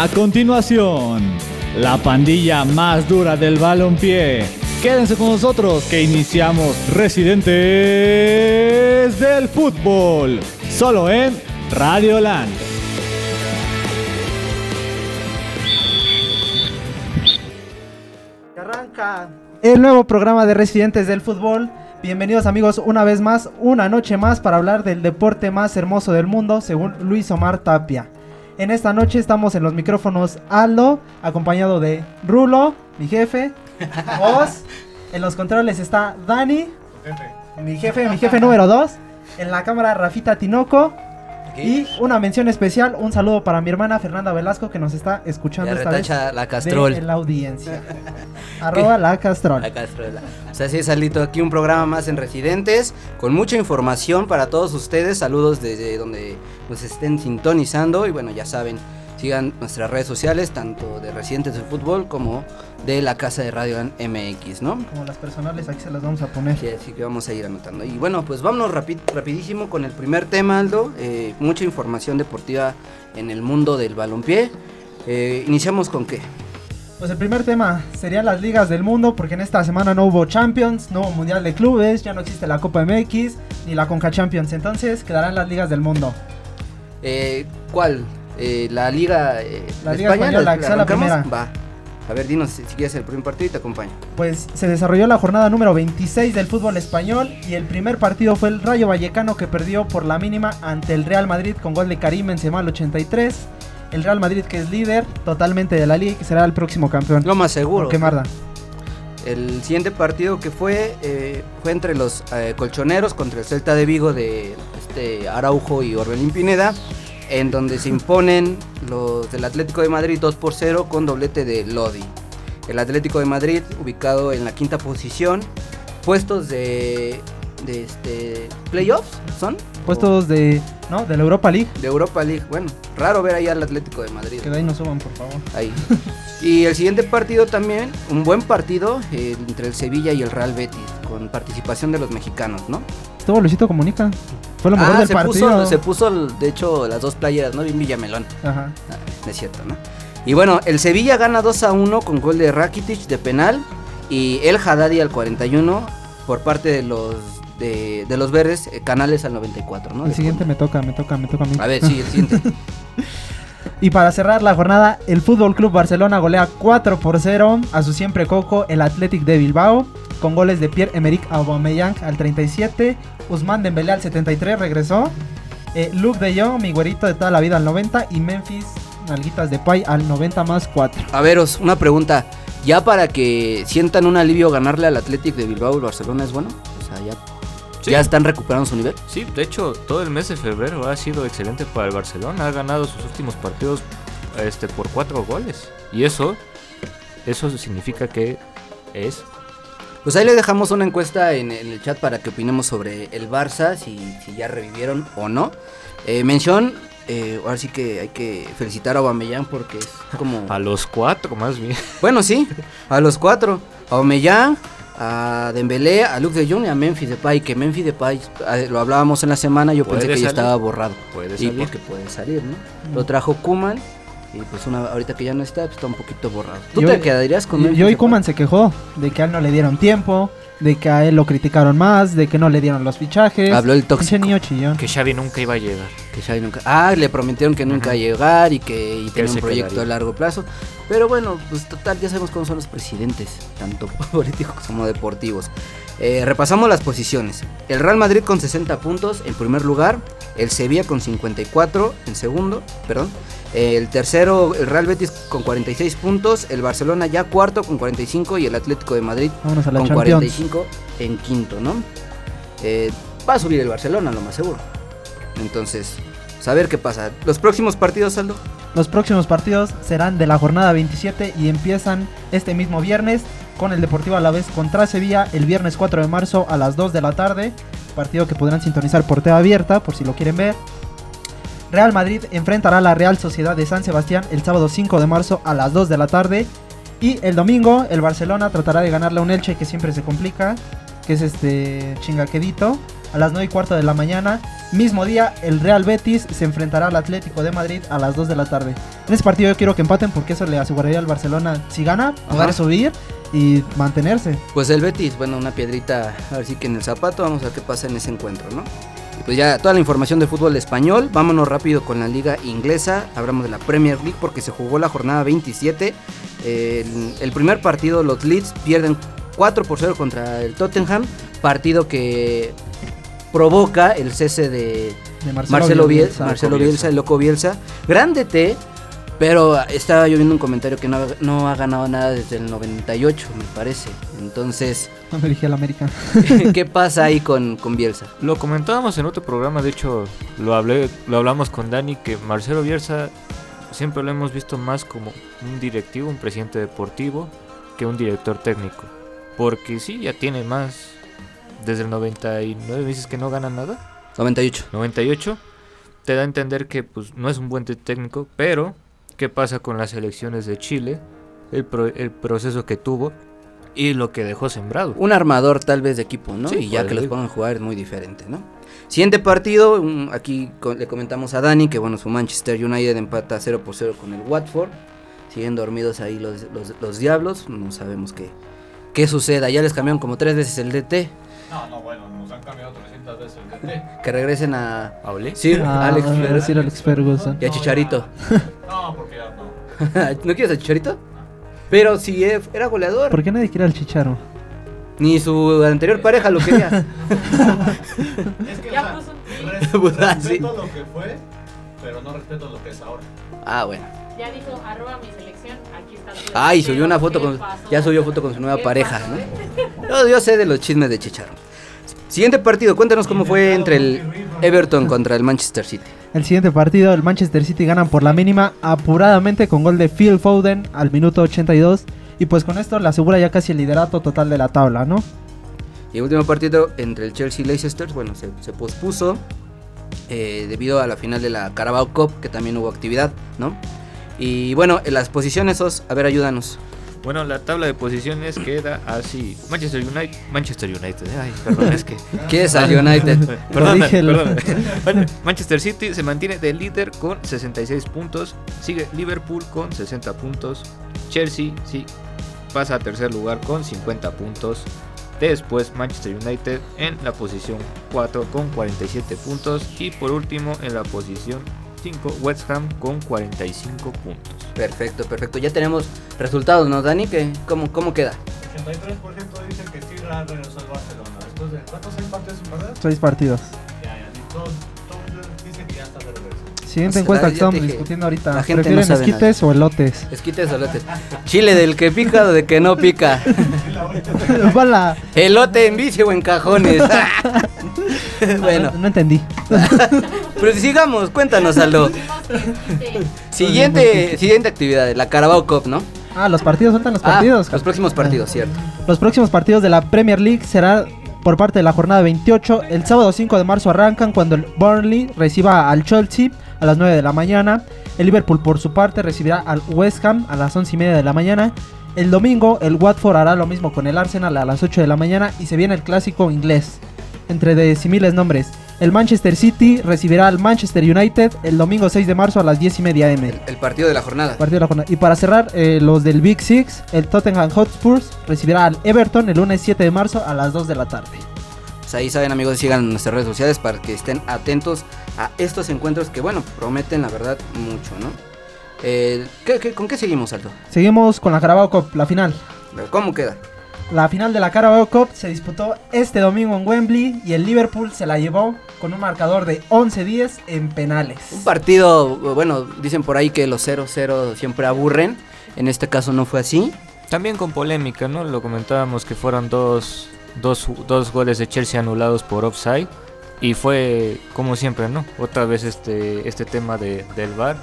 A continuación, la pandilla más dura del balompié. Quédense con nosotros que iniciamos Residentes del Fútbol, solo en Radio Land. Arranca el nuevo programa de Residentes del Fútbol. Bienvenidos amigos una vez más, una noche más para hablar del deporte más hermoso del mundo, según Luis Omar Tapia. En esta noche estamos en los micrófonos Aldo, acompañado de Rulo, mi jefe, vos. En los controles está Dani, mi jefe, mi jefe número 2. En la cámara Rafita Tinoco. Y una mención especial, un saludo para mi hermana Fernanda Velasco que nos está escuchando esta vez la castrol. de la audiencia. Arroba la castrol. La castrola. O sea, sí, Salito, aquí un programa más en Residentes, con mucha información para todos ustedes. Saludos desde donde nos estén sintonizando. Y bueno, ya saben, sigan nuestras redes sociales, tanto de Residentes del Fútbol como de la Casa de Radio MX, ¿no? Como las personales, aquí se las vamos a poner. Sí, así que vamos a ir anotando. Y bueno, pues vámonos rapi- rapidísimo con el primer tema, Aldo. Eh, mucha información deportiva en el mundo del balompié. Eh, iniciamos con qué? Pues el primer tema serían las ligas del mundo, porque en esta semana no hubo Champions, no hubo Mundial de Clubes, ya no existe la Copa MX ni la Conca Champions, entonces quedarán las ligas del mundo. Eh, ¿Cuál? Eh, la Liga eh, La Liga Española, ¿la- primera. Va. A ver, dinos si, si quieres el primer partido y te acompaño. Pues se desarrolló la jornada número 26 del fútbol español y el primer partido fue el Rayo Vallecano que perdió por la mínima ante el Real Madrid con gol de Karim Benzema al 83. El Real Madrid que es líder totalmente de la liga y que será el próximo campeón. Lo más seguro. ¿Por qué Marda? El siguiente partido que fue eh, fue entre los eh, colchoneros contra el Celta de Vigo de este Araujo y Orbelín Pineda, en donde se imponen los del Atlético de Madrid 2 por 0 con doblete de Lodi. El Atlético de Madrid ubicado en la quinta posición, puestos de, de este playoffs son Puestos de, ¿no? de la Europa League. de Europa League. Bueno, raro ver ahí al Atlético de Madrid. Que de ahí no suban, por favor. Ahí. Y el siguiente partido también, un buen partido eh, entre el Sevilla y el Real Betis, con participación de los mexicanos, ¿no? Todo Luisito comunica. Fue lo mejor Ah, del se partido. puso, se puso, de hecho, las dos playeras, ¿no? Bien Villamelón. Ajá. Ah, no es cierto, ¿no? Y bueno, el Sevilla gana 2 a 1 con gol de Rakitic de penal y el Haddadi al 41 por parte de los de, de los verdes, eh, Canales al 94, ¿no? El De siguiente fondo. me toca, me toca, me toca a mí. A ver, sí, el siguiente. Y para cerrar la jornada, el Fútbol Club Barcelona golea 4 por 0 a su siempre coco, el Athletic de Bilbao, con goles de Pierre-Emerick Aubameyang al 37, Usman Dembélé al 73 regresó, eh, Luke de Jong, mi güerito de toda la vida al 90 y Memphis Nalguitas de Pay al 90 más 4. A veros, una pregunta. ¿Ya para que sientan un alivio ganarle al Athletic de Bilbao el Barcelona es bueno? O sea, ya, Sí. ya están recuperando su nivel. Sí, de hecho, todo el mes de febrero ha sido excelente para el Barcelona. Ha ganado sus últimos partidos este, por cuatro goles. Y eso, eso significa que es. Pues ahí le dejamos una encuesta en, el chat para que opinemos sobre el Barça, si, si ya revivieron o no. Eh, mención, eh, ahora sí que hay que felicitar a Aubameyang porque es como... A los cuatro, más bien. Bueno, sí, a los cuatro. A Aubameyang, a Dembélé, a Luke de Jong y a Memphis Depay. Que Memphis Depay, eh, lo hablábamos en la semana, yo pensé que ya estaba borrado. Puede Y salir. porque puede salir, ¿no? Lo trajo Kuman y pues una, ahorita que ya no está, pues está un poquito borrado. ¿Tú Y te quedarías con Y, Memphis y? Kuman se quejó de que a él no le dieron tiempo, de que a él lo criticaron más, de que no le dieron los fichajes. Habló el tóxico. niño chillón. Que Xavi nunca iba a llegar. Que Xavi nunca. Ah, le prometieron que nunca iba a llegar y que y tenía él un proyecto quedaría. a largo plazo. Pero bueno, pues total, ya sabemos cómo son los presidentes, tanto políticos como deportivos. Eh, repasamos las posiciones. El Real Madrid con 60 puntos en primer lugar. El Sevilla con 54 en segundo, perdón. El tercero, el Real Betis con 46 puntos. El Barcelona ya cuarto con 45 y el Atlético de Madrid con Champions. 45 en quinto, ¿no? Eh, va a subir el Barcelona, lo más seguro. Entonces, saber qué pasa. Los próximos partidos, Aldo. Los próximos partidos serán de la jornada 27 y empiezan este mismo viernes con el Deportivo Alavés contra Sevilla el viernes 4 de marzo a las 2 de la tarde. Partido que podrán sintonizar por TV abierta por si lo quieren ver. Real Madrid enfrentará a la Real Sociedad de San Sebastián el sábado 5 de marzo a las 2 de la tarde. Y el domingo el Barcelona tratará de ganarle a un Elche que siempre se complica, que es este chingaquedito. a las 9 y cuarto de la mañana. Mismo día, el Real Betis se enfrentará al Atlético de Madrid a las 2 de la tarde. En ese partido yo quiero que empaten porque eso le aseguraría al Barcelona, si gana, poder subir y mantenerse. Pues el Betis, bueno, una piedrita, así que en el zapato, vamos a ver qué pasa en ese encuentro, ¿no? Y pues ya toda la información del fútbol español, vámonos rápido con la liga inglesa, hablamos de la Premier League porque se jugó la jornada 27, el, el primer partido los Leeds pierden 4 por 0 contra el Tottenham, partido que provoca el cese de De Marcelo, Bielsa, Marcelo Bielsa. Bielsa, el loco Bielsa, grande T, pero estaba yo viendo un comentario que no, ha- no ha ganado nada desde el 98, me parece, entonces... No me dirigí al América. ¿Qué pasa ahí con, con Bielsa? Lo comentábamos en otro programa, de hecho lo hablé, lo hablamos con Dani, que Marcelo Bielsa siempre lo hemos visto más como un directivo, un presidente deportivo, que un director técnico. Porque sí, ya tiene más. Desde el 99 dices que no gana nada. 98. 98 te da a entender que pues no es un buen técnico, pero ¿qué pasa con las elecciones de Chile? El, pro- el proceso que tuvo y lo que dejó sembrado. Un armador tal vez de equipo, ¿no? Sí, y ya que los pongan a jugar es muy diferente, ¿no? Siguiente partido, aquí le comentamos a Dani que bueno, su Manchester United empata 0 por 0 con el Watford. Siguen dormidos ahí los, los, los diablos, no sabemos qué, qué suceda. Ya les cambiaron como tres veces el DT. No, no, bueno, nos han cambiado 300 veces el DT. Que regresen a ¿Hablé? Sir Ah, Alex a Ferguson. Alex Ferguson. y a Chicharito. No, porque ya no. ¿No quieres a Chicharito? Pero si e- era goleador. ¿Por qué nadie quiere al Chicharo? Ni su anterior pareja lo quería. Es que, Ya puso un res- Pues, ah, respeto lo que fue, pero no respeto lo que es ahora. Ah, bueno. Ya dijo, arroba mi selección, Ay, subió Pero, una foto ¿qué con. Ya subió foto con su nueva ¿Qué pareja, ¿no? Yo, yo sé de los chismes de Chicharo. Siguiente partido, cuéntanos cómo fue entre el Everton contra el Manchester City. El siguiente partido, el Manchester City ganan por la mínima apuradamente con gol de Phil Foden al minuto 82. Y pues con esto le asegura ya casi el liderato total de la tabla, ¿no? Y el último partido entre el Chelsea y Leicester, bueno, se, se pospuso eh, debido a la final de la Carabao Cup, que también hubo actividad, ¿no? Y bueno, en las posiciones, Os, a ver, ayúdanos. Bueno, la tabla de posiciones queda así. Manchester United. Manchester United. Ay, perdón, es que. ¿Qué es al United? Perdón, perdón. Bueno, Manchester City se mantiene de líder con 66 puntos. Sigue Liverpool con 60 puntos. Chelsea sí pasa a tercer lugar con 50 puntos. Después Manchester United en la posición 4 con 47 puntos. Y por último en la posición 5 West Ham con 45 puntos. Perfecto, perfecto. Ya tenemos resultados, ¿no, Dani? ¿Qué, cómo, ¿Cómo queda? 83% dice que sí regresó al Barcelona. Después de cuántos hay partidos sin perder? Seis partidos. Ya, ya, todos Siguiente O sea, encuesta que estamos discutiendo ahorita. la gente ¿Prefieren esquites o elotes? Esquites o elotes. Chile del que pica o de que no pica. Elote en bici o en cajones. bueno, No, no entendí. pero sigamos, cuéntanos, Aldo. Siguiente, siguiente actividad, la Carabao Cup, ¿no? Ah, los partidos, faltan los Ah, partidos. los próximos partidos, cierto. Los próximos partidos de la Premier League será por parte de la jornada 28. El sábado 5 de marzo arrancan cuando el Burnley reciba al Chelsea a las 9 de la mañana. El Liverpool por su parte recibirá al West Ham a las 11 y media de la mañana. El domingo el Watford hará lo mismo con el Arsenal a las 8 de la mañana y se viene el clásico inglés. Entre de similes nombres. El Manchester City recibirá al Manchester United el domingo 6 de marzo a las 10 y media m. El, el partido de la jornada. Partido de la jornada. Y para cerrar, eh, los del Big Six, el Tottenham Hotspurs recibirá al Everton el lunes 7 de marzo a las 2 de la tarde. Pues ahí saben, amigos, sigan nuestras redes sociales para que estén atentos a estos encuentros que, bueno, prometen la verdad mucho, ¿no? Eh, ¿qué- qué- con qué seguimos, Aldo? Seguimos con la Carabao Cup, la final. ¿Cómo queda? La final de la Carabao Cup se disputó este domingo en Wembley y el Liverpool se la llevó con un marcador de 11-10 en penales. Un partido, bueno, dicen por ahí que los 0-0 siempre aburren. En este caso no fue así. También con polémica, ¿no? Lo comentábamos que fueron dos, dos, dos goles de Chelsea anulados por offside. Y fue como siempre, ¿no? Otra vez este, este tema de, del VAR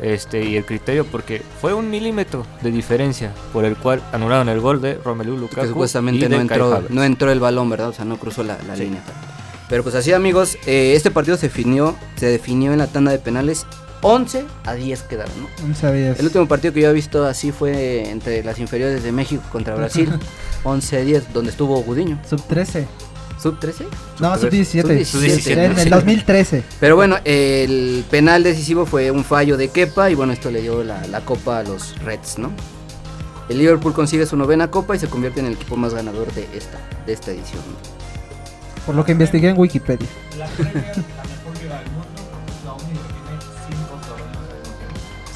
este, y el criterio, porque fue un milímetro de diferencia por el cual anularon el gol de Romelu Lukaku. que supuestamente y no de entró, no entró el balón, ¿verdad? O sea, no cruzó la, la Sí. línea. Pero pues así, amigos, eh, este partido se definió, se definió en la tanda de penales. 11 a 10 quedaron, ¿no? 11 a 10. El último partido que yo he visto así fue entre las inferiores de México contra Brasil. 11 a 10, donde estuvo Gudiño. Sub 13. ¿Sub 13? No, sub-17. Sub-17, En sí. el 2013. Pero bueno, el penal decisivo fue un fallo de Kepa y bueno, esto le dio la, la copa a los Reds, ¿no? El Liverpool consigue su novena copa y se convierte en el equipo más ganador de esta, de esta edición. ¿no? Por lo que investigué en Wikipedia.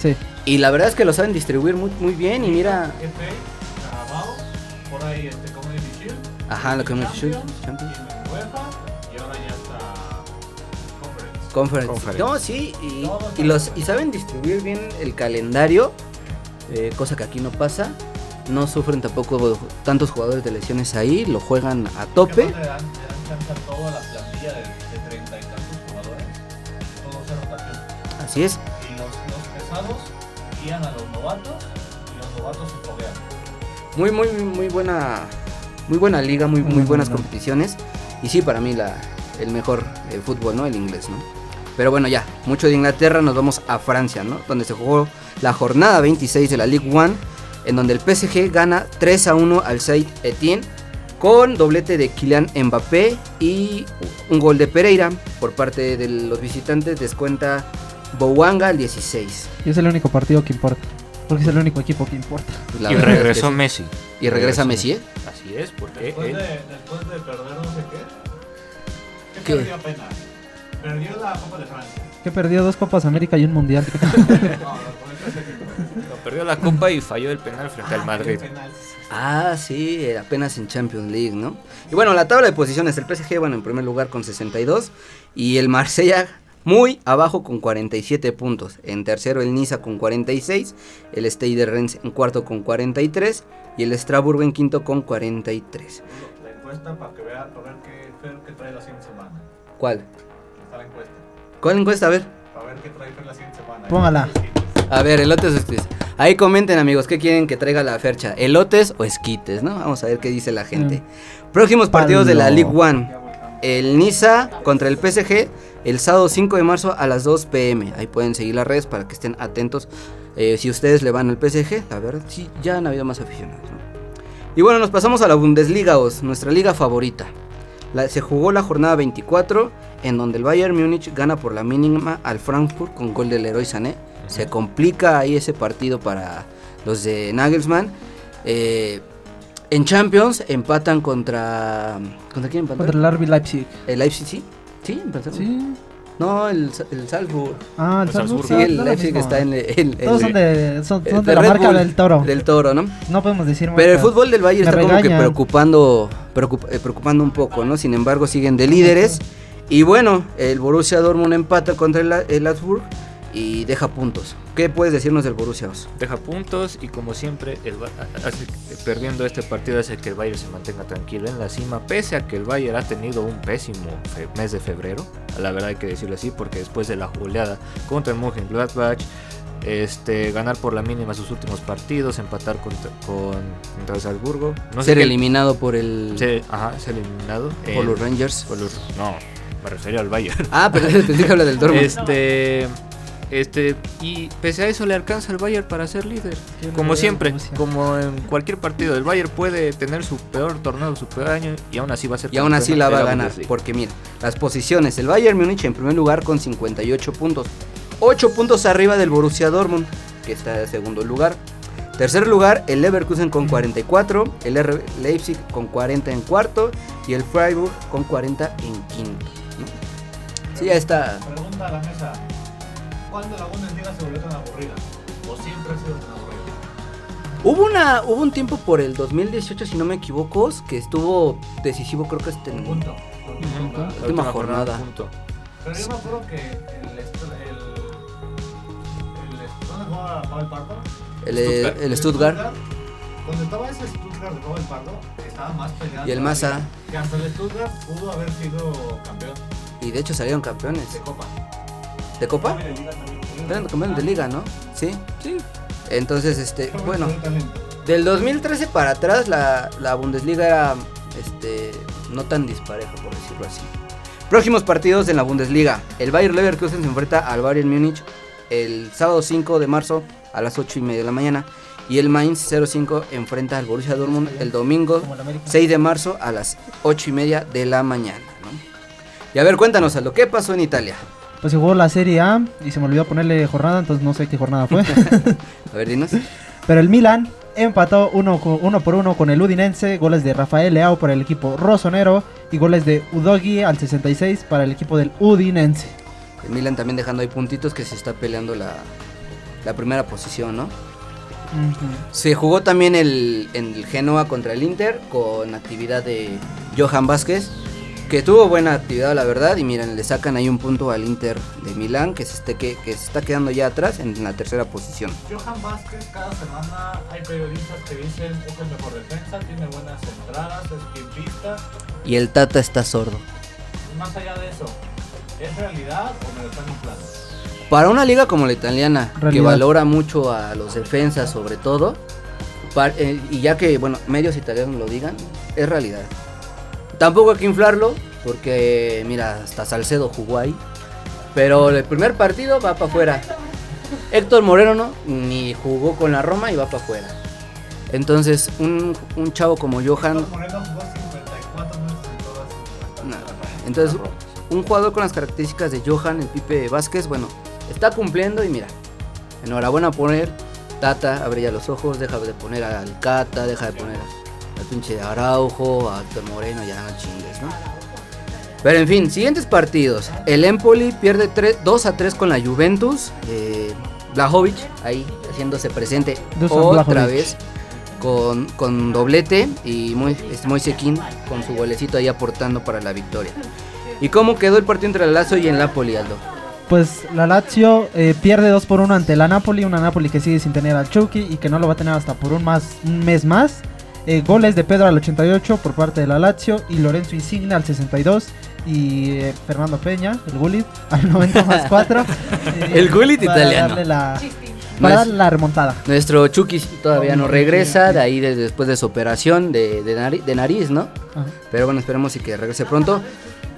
Sí. Y la verdad es que lo saben distribuir muy, muy bien y mira... FA, Carabao, por ahí este Community Shield, Ajá, lo que me Champions, Champions. y UEFA, y ahora ya está Conference. Conference. Conference. No, sí, y, y los, y saben distribuir bien el calendario, eh, cosa que aquí no pasa. No sufren tampoco tantos jugadores de lesiones ahí, lo juegan a tope. Le dan, le dan chance a toda la plantilla de, de 30 y tantos jugadores, todo se rotación. Así es. Guían a los novatos y los novatos se foguean. Muy, muy, muy buena, muy buena liga, muy, muy Muy buenas buena. competiciones. Y sí, para mí la, el mejor eh, fútbol, ¿no? El inglés, ¿no? Pero bueno, ya, mucho de Inglaterra, nos vamos a Francia, ¿no? Donde se jugó la jornada 26 de la Ligue 1, en donde el PSG gana 3 a 1 al Saint Etienne con doblete de Kylian Mbappé y un gol de Pereira por parte de los visitantes, descuenta Bouanga al 16. Y es el único partido que importa. Porque es el único equipo que importa. La y verdad es que regresó. Messi. Y regresa Messi, ¿eh? Así es, porque Después él- de, después de perder no sé qué. ¿Qué, ¿Qué? perdió apenas? Perdió la Copa de Francia. Que perdió dos Copas América y un Mundial. No, perdió la copa y falló el penal frente al Madrid. Penal. Ah, sí, apenas en Champions League, ¿no? Y bueno, la tabla de posiciones, el PSG, bueno, en primer lugar con 62 y el Marsella muy abajo con 47 puntos. En tercero el Niza con 46, el Stade de Rennes en cuarto con 43 y el Strasbourg en quinto con 43. La encuesta para que vea, para ver qué, Fer, qué trae la siguiente semana. ¿Cuál? Está la encuesta. ¿Cuál encuesta? A ver. Para ver qué trae Fer la siguiente semana. Póngala. A ver, elotes o esquites. Ahí comenten amigos, ¿qué quieren que traiga la fercha? ¿Elotes o esquites, no? Vamos a ver qué dice la gente. Próximos partidos de la. League One. El Niza contra el PSG el sábado 5 de marzo a las 2 pm. Ahí pueden seguir las redes para que estén atentos. Eh, si ustedes le van al PSG, la verdad, sí, ya han habido más aficionados. ¿no? Y bueno, nos pasamos a la Bundesliga, os, nuestra liga favorita. La- se jugó la jornada 24, en donde el Bayern Múnich gana por la mínima al Frankfurt con gol del Leroy Sané. Se complica ahí ese partido para los de Nagelsmann. Eh, en Champions empatan contra. ¿Contra quién empataron? Contra el RB Leipzig. ¿El Leipzig sí? ¿Sí? empataron? Sí. No, el, el Salzburg. Ah, el El Salzburg. Sí, ah, el lo Leipzig está en el. el- Todos son de, son, el son de de la Red marca Bull, del toro. Del toro, ¿no? No podemos decir Pero el fútbol del Bayern Me está como que preocupando, preocup- eh, preocupando un poco, ¿no? Sin embargo, siguen de líderes. Y bueno, el Borussia Dortmund empata contra el, el Augsburg y deja puntos. ¿Qué puedes decirnos del Borussia? Os? Deja puntos y como siempre el hace- perdiendo este partido hace que el Bayern se mantenga tranquilo en la cima, pese a que el Bayern ha tenido un pésimo mes de febrero, la verdad hay que decirlo así, porque después de la goleada contra el Mönchengladbach, este, ganar por la mínima sus últimos partidos, empatar contra, con, contra el Salzburgo, no sé Ser qué- eliminado por el se- ajá, ser eliminado por los Rangers. por los- no, me refería al Bayern. Ah, pero pensé que habla del Dortmund. Este, este, y pese a eso le alcanza al Bayern para ser líder. Como siempre, como en cualquier partido, el Bayern puede tener su peor torneo, su peor año, y aún así va a ser Y aún así la va a ganar. Porque mira, las posiciones. El Bayern Múnich en primer lugar con 58 puntos. 8 puntos arriba del Borussia Dortmund, que está en segundo lugar. Tercer lugar, el Leverkusen con 44. El R Leipzig con 40 en cuarto. Y el Freiburg con 40 en quinto. ¿no? Sí, ya está. Pregunta a la mesa. ¿Cuándo la Bundesliga se volvió tan aburrida? ¿O siempre ha sido tan aburrida? Hubo, una, hubo un tiempo por el 2018, si no me equivoco, que estuvo decisivo, creo que hasta en. Punto. La última jornada. punto. Pero yo me acuerdo que el. el, el ¿Dónde jugaba Pavel Pardo? El, eh, el Stuttgart. Cuando estaba ese Stuttgart de Pavel Pardo, estaba más peleado. Y el Massa. Que hasta el Stuttgart pudo haber sido campeón Y de hecho salieron campeones. de Copa. ¿De Copa? De Liga también. Eran campeones de liga, ¿no? Sí. Sí, Entonces, este, bueno, del 2013 para atrás la, la Bundesliga era este, no tan dispareja, por decirlo así. Próximos partidos en la Bundesliga. El Bayer Leverkusen se enfrenta al Bayern Múnich el sábado 5 de marzo a las 8 y media de la mañana. Y el Mainz 05 enfrenta al Borussia Dortmund el domingo 6 de marzo a las 8 y media de la mañana. ¿no? Y a ver, cuéntanos, Aldo, ¿qué pasó en Italia? Pues se jugó la Serie A y se me olvidó ponerle jornada, entonces no sé qué jornada fue. A ver, dinos. Pero el Milan empató uno, por uno con el Udinense, goles de Rafael Leao para el equipo rosonero y goles de Udogi al 66 para el equipo del Udinense. El Milan también dejando ahí puntitos que se está peleando la, la primera posición, ¿no? Se jugó también el, en el Genoa contra el Inter con actividad de Johan Vázquez, que tuvo buena actividad la verdad y miren, le sacan ahí un punto al Inter de Milán que se, esté, que, que se está quedando ya atrás en la tercera posición. Johan Vázquez, cada semana hay periodistas que dicen es el mejor defensa, tiene buenas entradas, es quimpista. Y el Tata está sordo. Más allá de eso, ¿es realidad o me lo están inflando? Para una liga como la italiana, que Realidad. valora mucho a los defensas sobre todo, pa- eh, y ya que, bueno, medios italianos lo digan, es realidad. Tampoco hay que inflarlo, porque, mira, hasta Salcedo jugó ahí. Pero el primer partido va para afuera. Héctor Moreno no, ni jugó con la Roma y va para afuera. Entonces, un, un chavo como Johan, Moreno jugó 54 minutos en todas sus no, entonces, un jugador con las características de Johan, el Pipe Vázquez, bueno, está cumpliendo y mira, enhorabuena él. Tata, abre ya los ojos, deja de poner al Cata, deja de poner pinche Araujo, a Moreno, ya no chingues, ¿no? Pero en fin, siguientes partidos. El Empoli pierde 3 2 a 3 con la Juventus. Eh, Blajovic ahí haciéndose presente Dusan otra vez con, con doblete y Moy- este Moise Kean con su golecito ahí aportando para la victoria. ¿Y cómo quedó el partido entre el Lazio y el Napoli, Aldo? Pues la Lazio eh, pierde 2 por 1 ante la Napoli, una Napoli que sigue sin tener al Chucky y que no lo va a tener hasta por un, más, un mes más. Eh, goles de Pedro al 88 por parte de la Lazio y Lorenzo Insigne al 62 y eh, Fernando Peña, el Gullit, al 90 más 4. El Gullit italiano. la, Chistín. para es- la remontada. Nuestro Chucky todavía no regresa, de ahí de- después de su operación de, de nari- de nariz, ¿no? Ajá. Pero bueno, esperemos y que regrese pronto.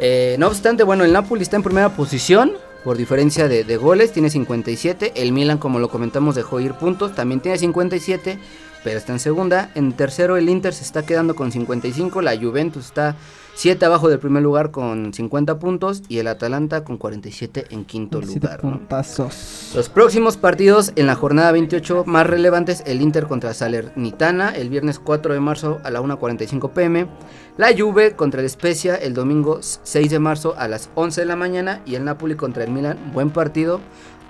Eh, no obstante, bueno, el Napoli está en primera posición por diferencia de, de goles, tiene 57. El Milan, como lo comentamos, dejó ir puntos, también tiene 57, pero está en segunda. En tercero, el Inter se está quedando con 55. La Juventus está 7 abajo del primer lugar con 50 puntos y el Atalanta con 47 en quinto lugar. Los próximos partidos en la jornada 28 más relevantes, el Inter contra Salernitana el viernes 4 de marzo a la 1.45 pm, la Juve contra el Spezia el domingo 6 de marzo a las 11 de la mañana y el Napoli contra el Milan, buen partido,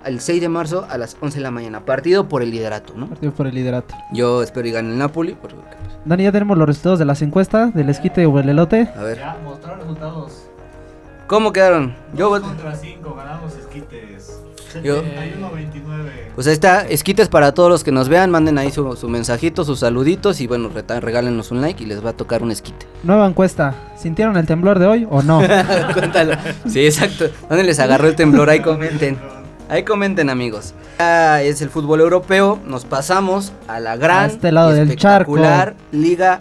el 6 de marzo a las 11 de la mañana, partido por el liderato, ¿no? Partido por el liderato. Yo espero y gane el Napoli, porque, Dani, ya tenemos los resultados de las encuestas del esquite o el elote. a ver, Ya mostraron resultados. ¿cómo quedaron? Yo, contra 5, ganamos esquites. Yo- 71-29. pues ahí está, esquites para todos los que nos vean, manden ahí su, su mensajito, sus saluditos y bueno, regálenos un like y les va a tocar un esquite. Nueva encuesta. ¿Sintieron el temblor de hoy o no? Cuéntalo. Sí, exacto. ¿Dónde les agarró el temblor? Ahí comenten. Ahí comenten, amigos. Ya es el fútbol europeo. Nos pasamos a la gran A este lado y del espectacular Liga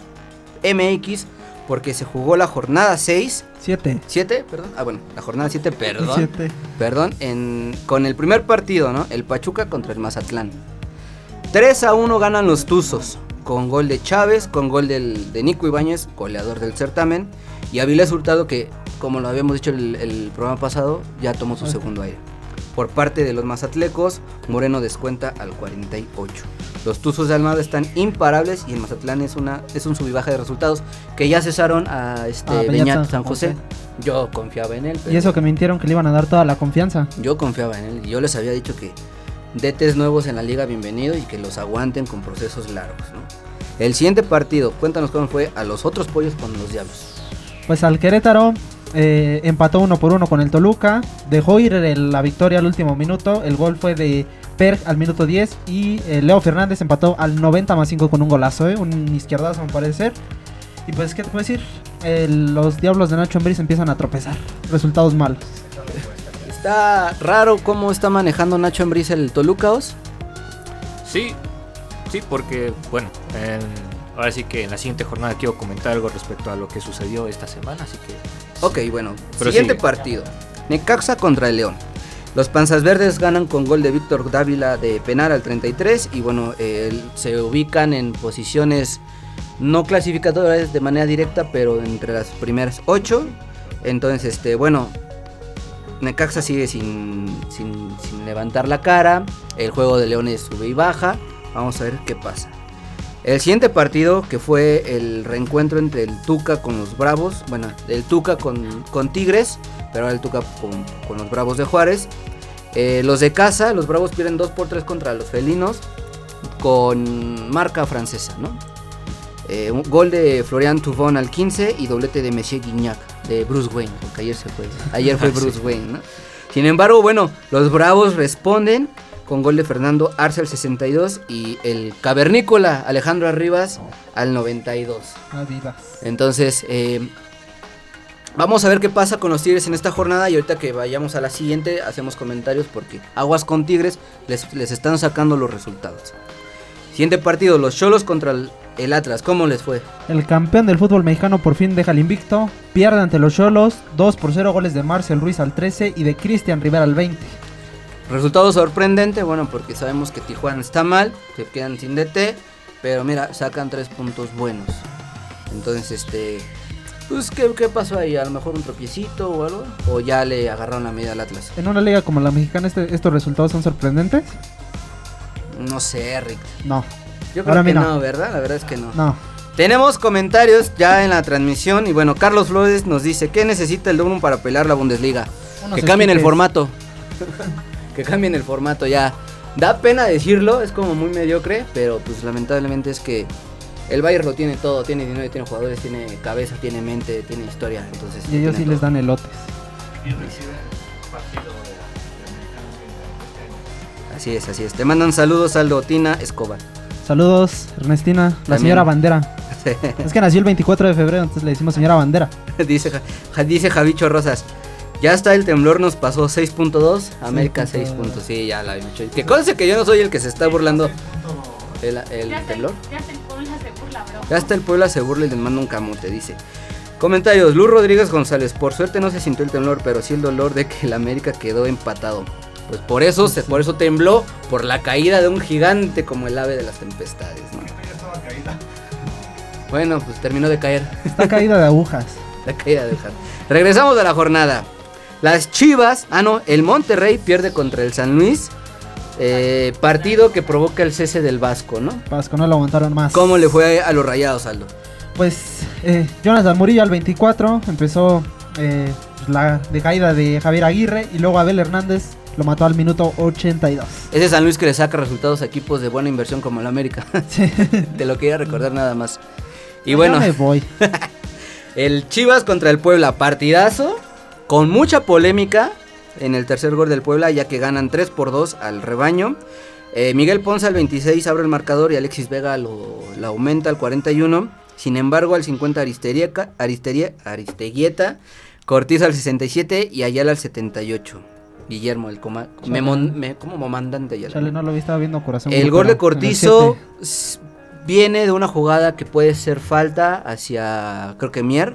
MX porque se jugó la jornada 6, Siete. 7, perdón. Ah, bueno, la jornada 7, perdón. Perdón, en, con el primer partido, ¿no? El Pachuca contra el Mazatlán. 3 a 1 ganan los Tuzos, con gol de Chávez, con gol del, de Nico Ibáñez, goleador del certamen, y Avilés Hurtado, que como lo habíamos dicho el, el programa pasado, ya tomó su segundo aire. Por parte de los mazatlecos, Moreno descuenta al 48. Los Tuzos de Almada están imparables y el Mazatlán es una es un subibaje de resultados que ya cesaron a este Ah, Beñat San José. Yo confiaba en él. Y eso que mintieron que le iban a dar toda la confianza. yo confiaba en él y yo les había dicho que DTs nuevos en la liga, bienvenido y que los aguanten con procesos largos, ¿no? El siguiente partido, cuéntanos cómo fue a los otros pollos con los diablos. Pues al Querétaro eh, empató uno por uno con el Toluca. Dejó ir el- la victoria al último minuto. El gol fue de Perg al minuto 10. Y eh, Leo Fernández empató al 90 más 5 con un golazo, ¿eh? un izquierdazo me parece. Y pues, ¿qué te puedo decir? Los diablos de Nacho Ambriz empiezan a tropezar. Resultados malos. Está raro cómo está manejando Nacho Ambriz el Tolucaos. Sí, sí, porque, bueno, en- ahora sí que en la siguiente jornada quiero comentar algo respecto a lo que sucedió esta semana, así que... Ok, bueno, Pero siguiente sigue. partido. Necaxa contra el León. Los Panzas Verdes ganan con gol de Víctor Dávila de penal al 33 y bueno, eh, se ubican en posiciones no clasificatorias de manera directa, pero entre las primeras 8. Entonces, este, bueno, Necaxa sigue sin, sin, sin levantar la cara. El juego de Leones sube y baja. Vamos a ver qué pasa. El siguiente partido, que fue el reencuentro entre el Tuca con los Bravos, bueno, el Tuca con, con Tigres, pero ahora el Tuca con, con los Bravos de Juárez. Eh, los de casa, los Bravos pierden 2 por 3 contra los felinos con marca francesa, ¿no? Eh, un gol de Florian Tuvon al 15 y doblete de Monsieur Guignac, de Bruce Wayne, porque ayer se fue, ayer fue Bruce Wayne, ¿no? Sin embargo, bueno, los Bravos responden con gol de Fernando Arce al 62 y el cavernícola Alejandro Arribas al 92. Adidas. Entonces, eh, vamos a ver qué pasa con los Tigres en esta jornada y ahorita que vayamos a la siguiente hacemos comentarios porque aguas con Tigres les, les están sacando los resultados. Siguiente partido, los Cholos contra el, el Atlas, ¿cómo les fue? El campeón del fútbol mexicano por fin deja el invicto. Pierde ante los Cholos. 2 por 0 goles de Marcel Ruiz al 13 y de Cristian Rivera al 20. Resultado sorprendente, bueno, porque sabemos que Tijuana está mal, se quedan sin DT, pero mira, sacan tres puntos buenos. Entonces, este, pues, ¿qué, qué pasó ahí? A lo mejor un tropiecito o algo, o ya le agarraron la medida al Atlas. En una liga como la mexicana, este- estos resultados son sorprendentes. No sé, Rick. No, Yo creo Ahora que no, ¿verdad? La verdad es que no. no. Tenemos comentarios ya en la transmisión y bueno, Carlos Flores nos dice, ¿qué necesita el Dortmund para pelear la Bundesliga? Unos que cambien el formato. que cambien el formato ya. Da pena decirlo, es como muy mediocre, pero pues lamentablemente es que el Bayern lo tiene todo, tiene dinero, tiene jugadores, tiene cabeza, tiene mente, tiene historia, entonces Y ellos sí todo. les dan elotes. Así es, así es. Te mandan saludos Aldo Tina Escobar. Saludos, Ernestina, la También. señora Bandera. Es que nació el 24 de febrero, entonces le decimos señora Bandera. dice, dice Javicho Rosas. Ya está el temblor, nos pasó 6.2, América 6. 6.2. puntos, Sí, ya la he dicho. Que conste que yo no soy el que se está burlando. El, el Ya hasta temblor. ya hasta el Puebla se burla, bro. Ya hasta el Puebla se burla y les manda un camote, dice. Comentarios, Luz Rodríguez González, por suerte no se sintió el temblor, pero sí el dolor de que el América quedó empatado. Pues por eso, se, por eso tembló, por la caída de un gigante como el ave de las tempestades, ¿no? Bueno, pues terminó de caer. Está caída de agujas. La caída de Jan. Regresamos a la jornada. Las Chivas, ah no, el Monterrey pierde contra el San Luis. eh, partido que provoca el cese del Vasco, ¿no? Vasco no lo aguantaron más. ¿Cómo le fue a los rayados, Aldo? Pues eh, Jonathan Murillo al 24 empezó eh, pues, la decaída de Javier Aguirre y luego Abel Hernández lo mató al minuto 82. Ese San Luis que le saca resultados a equipos de buena inversión como el América. Sí. Te lo quería recordar nada más. Y Ya bueno, me voy. el Chivas contra el Puebla, partidazo, con mucha polémica en el tercer gol del Puebla, ya que ganan 3 por 2 al rebaño. Eh, Miguel Ponce al 26 abre el marcador y Alexis Vega lo, lo aumenta al 41. Sin embargo, al 50 Aristerieta, Aristeria, Aristeguieta, Cortiz al 67 y Ayala al 78. Guillermo, el coma, me- como comandante Ayala. Chale, no lo vi, estaba viendo corazón. El gol de Cortizo viene de una jugada que puede ser falta hacia, creo que Mier.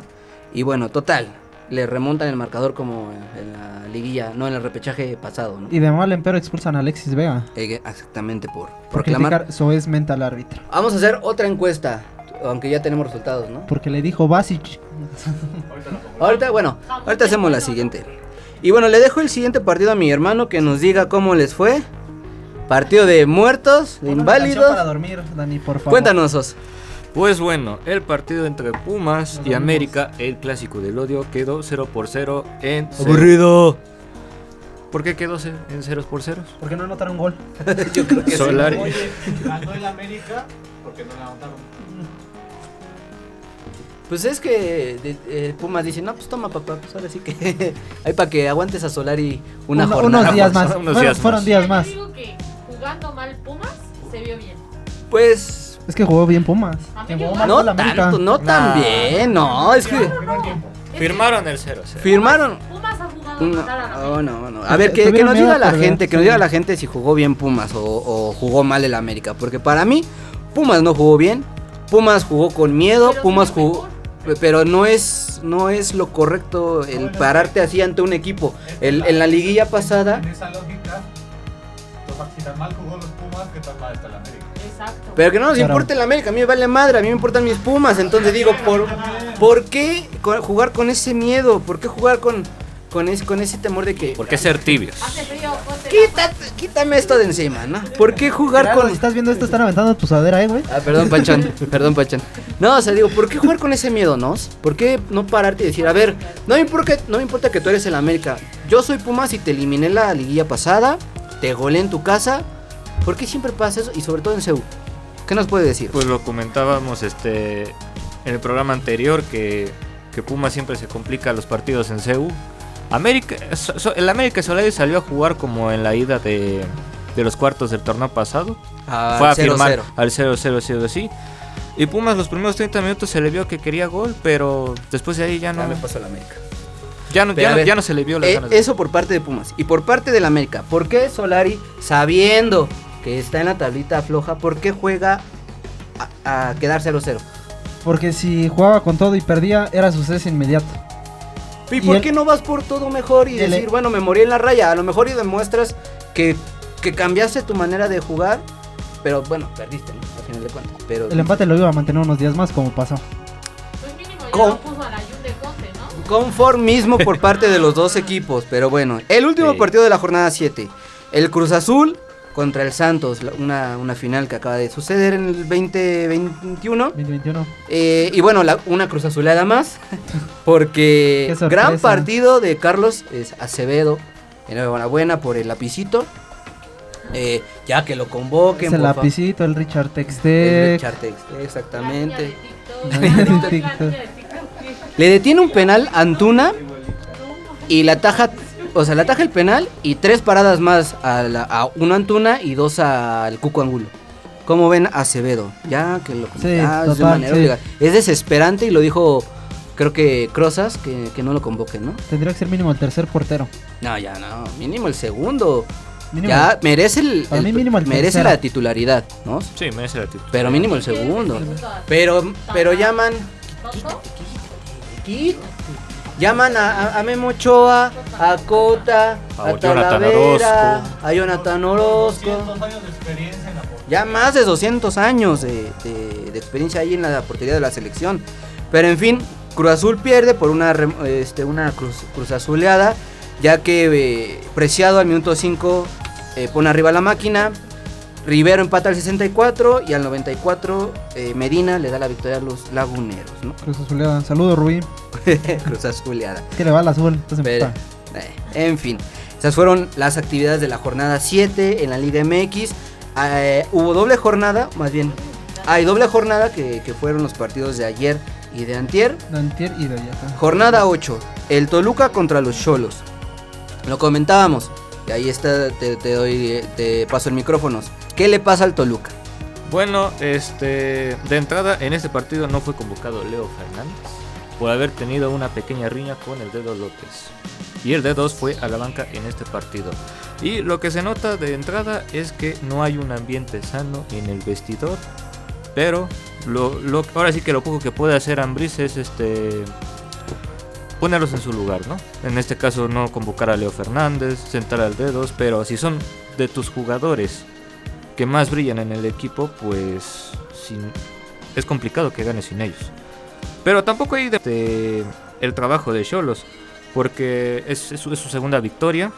Y bueno, total, le remontan el marcador como en la liguilla, no en el repechaje pasado, ¿no? Y de mal empero expulsan a Alexis Vega. Eh, exactamente por, por criticar suavemente al árbitro. Vamos a hacer otra encuesta, aunque ya tenemos resultados, ¿no? Porque le dijo Basic. Ahorita, bueno, ahorita hacemos la siguiente. Y bueno, le dejo el siguiente partido a mi hermano que nos diga cómo les fue. Partido de muertos, de inválidos. Para dormir, Dani, por favor. Cuéntanos, Os. Pues bueno, el partido entre Pumas y. América, el clásico del odio, quedó 0 por 0 en... cero- Aburrido. ¿Por qué quedó en 0 por 0? ¿Por qué no anotaron gol? Yo creo que sí. Solari. ganó el América porque no la anotaron. Pues es que de- eh, Pumas dice, no, pues toma papá, pues ahora sí que hay para que aguantes a Solari una Uno- jornada. unos días más, unos Fueron- días fueron más. días Yo más. digo que jugando mal Pumas se vio bien. Pues Es que jugó bien Pumas. No América. tanto, no tan Nah. bien, no, es que Firmaron el 0 0. firmaron. Pumas ha jugado No, a la no, no, no. A ver, que, nos diga la gente, que nos diga la gente si jugó bien Pumas o, o jugó mal el América. Porque para mí, Pumas no jugó bien. Pumas jugó con miedo, Pero Pumas jugó, Pero no es, no es lo correcto el pararte así ante un equipo. El- en la liguilla pasada, En esa lógica, si tan mal jugó los Pumas, que tan mal está la América. Exacto. pero que no nos Claro. importa el América, a mí me vale madre, a mí me importan mis Pumas. Entonces digo, ¿por, ¿por qué jugar con ese miedo? ¿Por qué jugar con, con, ese, con ese temor de que... ¿Por qué ser tibios? La- Quítate, quítame esto de encima, ¿no? ¿Por qué jugar con... si estás viendo esto, están aventando tu sudadera, eh, güey. Ah, perdón, Pachón, perdón, Pachón. No, o sea, digo, ¿por qué jugar con ese miedo, no? ¿Por qué no pararte y decir, a ver, no me importa, no me importa que tú eres el América, yo soy Pumas y te eliminé la liguilla pasada, te golé en tu casa, ¿por qué siempre pasa eso? Y sobre todo en Seúl. ¿Qué nos puede decir? Pues lo comentábamos este en el programa anterior que, que Puma siempre se complica los partidos en CEU. América, so- so- el América Solari salió a jugar como en la ida de, de los cuartos del torneo pasado. Ah, Fue a 0-0. firmar al 0-0 así. Y Pumas los primeros 30 minutos se le vio que quería gol, pero después de ahí ya no, Ya me pasó el América. ya no, ya ver, ya no se le vio las Eh, ganas de- eso por parte de Pumas. Y por parte del América, ¿por qué Solari, sabiendo que está en la tablita floja, por qué juega a, a quedar 0-0? Porque si jugaba con todo y perdía, era suceso inmediato. ¿Y, Y por qué no vas por todo mejor y el- decir, bueno, me morí en la raya? A lo mejor y demuestras que, que cambiaste tu manera de jugar, pero bueno, perdiste, ¿no? Al final de cuentas. Pero El empate lo iba a mantener unos días más, como pasó. Pues mínimo ya ¿Cómo? no puso a la Jun de Conte, ¿no? conformismo por parte de los dos equipos. Pero bueno, el último Sí. partido de la jornada 7. El Cruz Azul contra el Santos, una, una final que acaba de suceder en el 2021. 2021. Eh, y bueno, la- una Cruz Azulada más, porque gran partido de Carlos es Acevedo. Enhorabuena por el lapicito. Eh, ya que lo convoquen. Es el fa- lapicito, el Richard el Textec. Richard Tex, La niña de exactamente. De. Le detiene un penal Antuna y la taja, o sea, la taja el penal y tres paradas más a, la- a uno a Antuna y dos al Cuco Angulo. ¿Cómo ven a Acevedo? Ya que lo Sí, de manera sí. Es desesperante y lo dijo, creo que Crozas, que, que no lo convoquen, ¿no? Tendría que ser mínimo el tercer portero. No, ya no, mínimo el segundo. Mínimo. Ya merece el, Para el- mí mínimo el merece tercero. la titularidad, ¿no? Sí, merece la título. Pero mínimo el segundo. Pero pero llaman Llaman a, a- a Memo Ochoa, a Cota, A a, Jonathan Talavera, Orozco. a Jonathan Orozco. años de experiencia en la portería. Ya más de 200 años de, de- de experiencia ahí en la portería de la selección. Pero en fin, Cruz Azul pierde por una, este, una cruz, cruz azuleada, ya que eh, Preciado al minuto 5 eh, pone arriba la máquina. Rivero empata al 64 y al 94 eh, Medina le da la victoria a los laguneros, ¿no? Cruz Azuleada. Saludos, Rubí. Cruz azuleada. Es que le va al azul. Pero, eh, en fin, esas fueron las actividades de la jornada 7 en la Liga MX. Eh, hubo doble jornada, más bien, hay doble jornada que, que fueron los partidos de ayer y de antier. Dantier y Doyata. Jornada 8, el Toluca contra los Cholos. Lo comentábamos, y ahí está, te, te doy, te paso el micrófono. ¿Qué le pasa al Toluca? Bueno, este de entrada en este partido no fue convocado Leo Fernández por haber tenido una pequeña riña con el dedo López. Y el D2 fue a la banca en este partido. Y lo que se nota de entrada es que no hay un ambiente sano en el vestidor. Pero lo, ahora sí que lo poco que puede hacer Ambris es este ponerlos en su lugar, ¿no? En este caso no convocar a Leo Fernández, sentar al D2, pero si son de tus jugadores que más brillan en el equipo, pues sin- es complicado que gane sin ellos. Pero tampoco hay de, de- el trabajo de Cholos, porque es, es su, es su segunda victoria.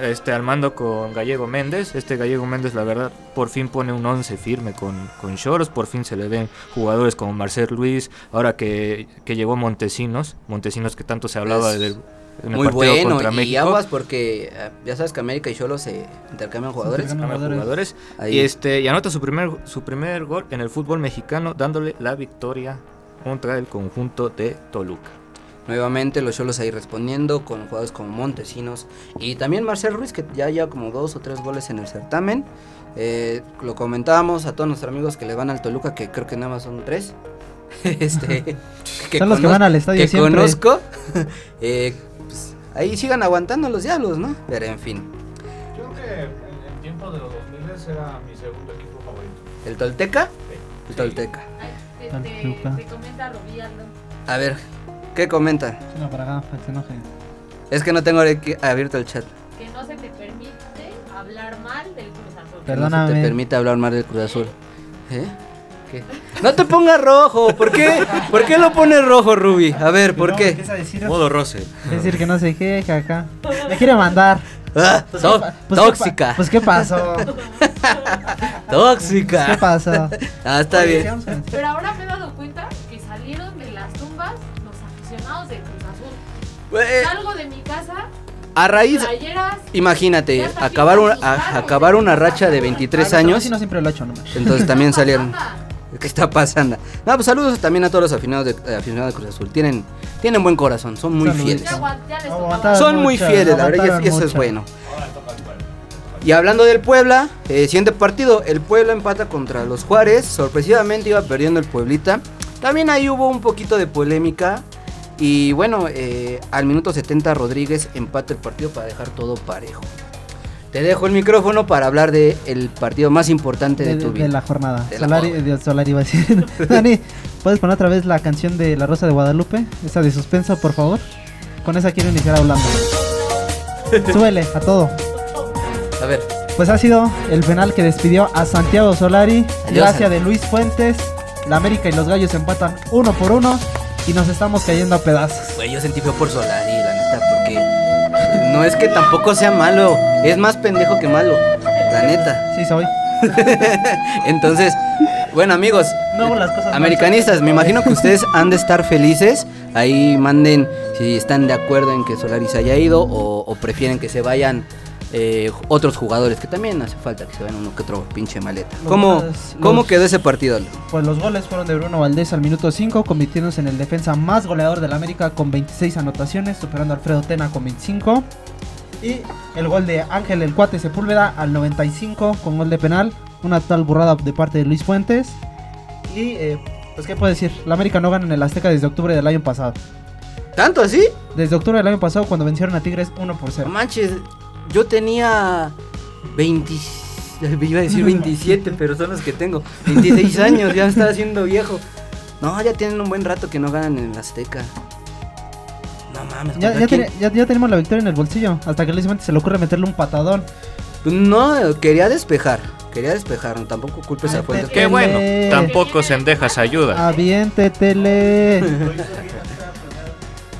Este, al mando con Gallego Méndez. Este Gallego Méndez, la verdad, por fin pone un 11 firme con, con Choros. Por fin se le ven jugadores como Marcel Luis. Ahora que, que llegó Montesinos. Montesinos que tanto se hablaba Es del en el Muy bueno, contra y México. aguas porque eh, ya sabes que América y Cholos se intercambian jugadores. intercambian. Cambia jugadores. jugadores. Ahí. Y este y anota su primer su primer gol en el fútbol mexicano dándole la victoria contra el conjunto de Toluca. Nuevamente los Cholos ahí respondiendo con jugadores como Montesinos y también Marcel Ruiz que ya lleva como dos o tres goles en el certamen. Eh, lo comentábamos a todos nuestros amigos que le van al Toluca que creo que nada más son tres. este, Son los que van al estadio que siempre. conozco. Eh, pues, ahí sigan aguantando los diablos, ¿no? Pero en fin, Yo creo que en, en tiempos de los 2000 era mi segundo equipo favorito. el Tolteca, el Tolteca. Ay, te, te, te comenta Rubí Aldo. A ver, ¿qué comenta? No, para acá, para que se enoje. Es que no tengo abierto el chat. Que no se te permite hablar mal del Cruz Azul. Que No Perdóname. se te permite hablar más del Cruz Azul. ¿Eh? ¿Qué? No te pongas rojo. ¿Por qué? ¿Por qué lo pones rojo, Ruby? A ver, ¿por No, qué? decir, Modo Rose. decir que no sé qué, que acá. Me quiere mandar. Ah, Pues, tó- ¿qué pa- pues, ¿qué pa- tóxica. Pues qué pasó. Tóxica. ¿Qué pasó? Ah, está Oye, bien. Pero ahora me he dado cuenta que salieron de las tumbas los aficionados del Cruz Azul. Eh, Salgo de mi casa, A raíz, playeras. imagínate, acabar a- manos. acabar una racha de 23 Ah, no, años. no siempre lo he hecho, no. Entonces también ¿Qué salieron. Está pasando? No, pues saludos también a todos los aficionados de, eh, aficionados de Cruz Azul. Tienen, tienen buen corazón, son muy Saludos. fieles. Aguantaron. Son muy mucho, fieles, la verdad, y eso- y eso es mucho. bueno. Y hablando del Puebla, eh, siguiente partido, el Puebla empata contra los Juárez. Sorpresivamente iba perdiendo el Pueblita. También ahí hubo un poquito de polémica. Y bueno, eh, al minuto 70 Rodríguez empata el partido para dejar todo parejo. Te dejo el micrófono para hablar del el partido más importante de, de, tu de vida. la jornada. De la Solari, jornada. de Solari iba a decir. Dani, ¿puedes poner otra vez la canción de La Rosa de Guadalupe? Esa de suspenso, por favor. Con esa quiero iniciar hablando. Súbele a todo. A ver, Pues ha sido el penal que despidió a Santiago Solari. Adiós, gracias de Luis Fuentes. La América y los Gallos empatan uno por uno. Y nos estamos cayendo a pedazos. güey, yo sentí feo por Solari, la no es que tampoco sea malo, es más pendejo que malo, la neta. Sí, soy. Entonces, bueno amigos, No hago las cosas mal. americanistas, me imagino que ustedes han de estar felices. Ahí manden si están de acuerdo en que Solari se haya ido o, o prefieren que se vayan eh, otros jugadores, que también hace falta que se vayan uno que otro pinche maleta. Los ¿Cómo, goles- cómo los- quedó ese partido? Pues los goles fueron de Bruno Valdés al minuto 5, convirtiéndose en el defensa más goleador de la América con 26 anotaciones, superando a Alfredo Tena con 25. Y el gol de Ángel el Cuate Sepúlveda al 95 con gol de penal. Una total burrada de parte de Luis Fuentes. Y eh, pues qué puedo decir, la América no gana en el Azteca desde octubre del año pasado. ¿Tanto así? Desde octubre del año pasado cuando vencieron a Tigres 1 por No 0. manches, yo tenía 20, iba a decir 27, pero son los que tengo. 26 años, ya me estaba haciendo viejo. No, ya tienen un buen rato que no ganan en el Azteca. No mames, Ya, ¿contra ya, ya- ya tenemos la victoria en el bolsillo. Hasta que se le ocurre meterle un patadón. No, quería despejar. Quería despejar, no, tampoco culpes a Fuentes. Qué bueno, tampoco Sendejas ayuda. Aviéntetele.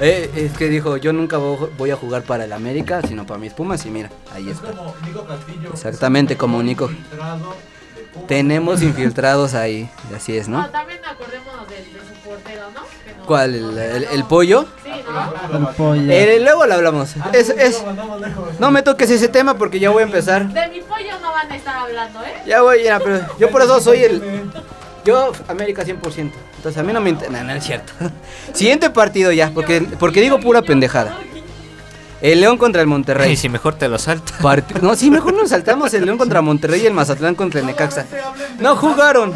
Eh, es que dijo, yo nunca vo- voy a jugar para el América, sino para mis Pumas y mira, ahí está. Exactamente como Nico. Tenemos infiltrados ahí, así es, No, ¿no? también acordémonos del de su portero, ¿no? Que no- ¿Cuál? ¿El, el- el pollo? Sí, ¿no? El pollo. Eh, luego lo hablamos. Es, es- no me toques ese tema porque ya voy a empezar. De mi pollo no van a estar hablando, ¿eh? Ya voy, ya, pero yo por eso soy el. Yo, América 100%. Entonces a mí no me interesa. No, no es cierto. Siguiente partido ya, porque, porque digo pura pendejada. El León contra el Y Monterrey. si mejor te lo salta. Parti- no, sí, mejor nos saltamos el León contra Monterrey y el Mazatlán contra el Necaxa. No jugaron.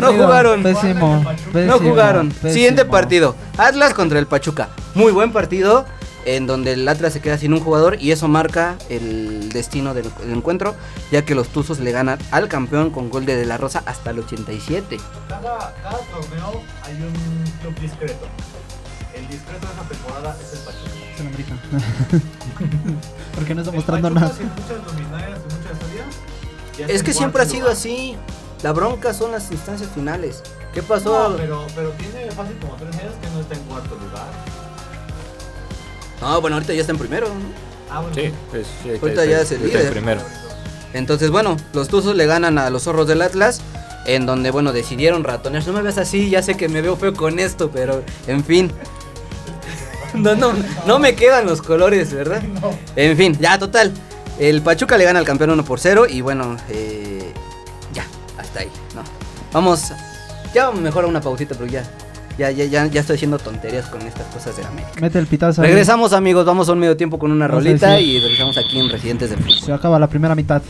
No jugaron. Pésimo. No jugaron. Siguiente partido. Atlas contra el Pachuca. Muy buen partido. En donde el Atlas se queda sin un jugador. Y eso marca el destino del, del encuentro. Ya que los Tuzos le ganan al campeón con gol de De La Rosa hasta el 87. Cada, cada torneo hay un club discreto. El discreto de esa temporada es el Pachuca. Es el América. Porque no está mostrando nada. sin muchas luminarias y muchas ya Es que en siempre ha sido lugar. así. La bronca son las instancias finales. ¿Qué pasó? No, pero, pero tiene fácil como tres años que no está en cuarto lugar. No, bueno, ahorita ya está en primero. ¿no? Ah, bueno. Sí, pues, sí, Ahorita está- ya es el está líder. primero. Entonces, bueno, los Tuzos le ganan a los zorros del Atlas. En donde, bueno, decidieron ratonear. No me ves así, ya sé que me veo feo con esto, pero en fin. No, no, no me quedan los colores, ¿verdad? En fin, ya, total. El Pachuca le gana al campeón 1 por 0. Y bueno, eh, ya, hasta ahí, ¿no? Vamos, ya mejor a una pausita, pero ya. Ya, ya, ya, ya estoy haciendo tonterías con estas cosas de la América. Mete el pitazo. ahí. Regresamos amigos, vamos a un medio tiempo con una No rolita si- y regresamos aquí en Residentes del Fútbol. Se acaba la primera mitad.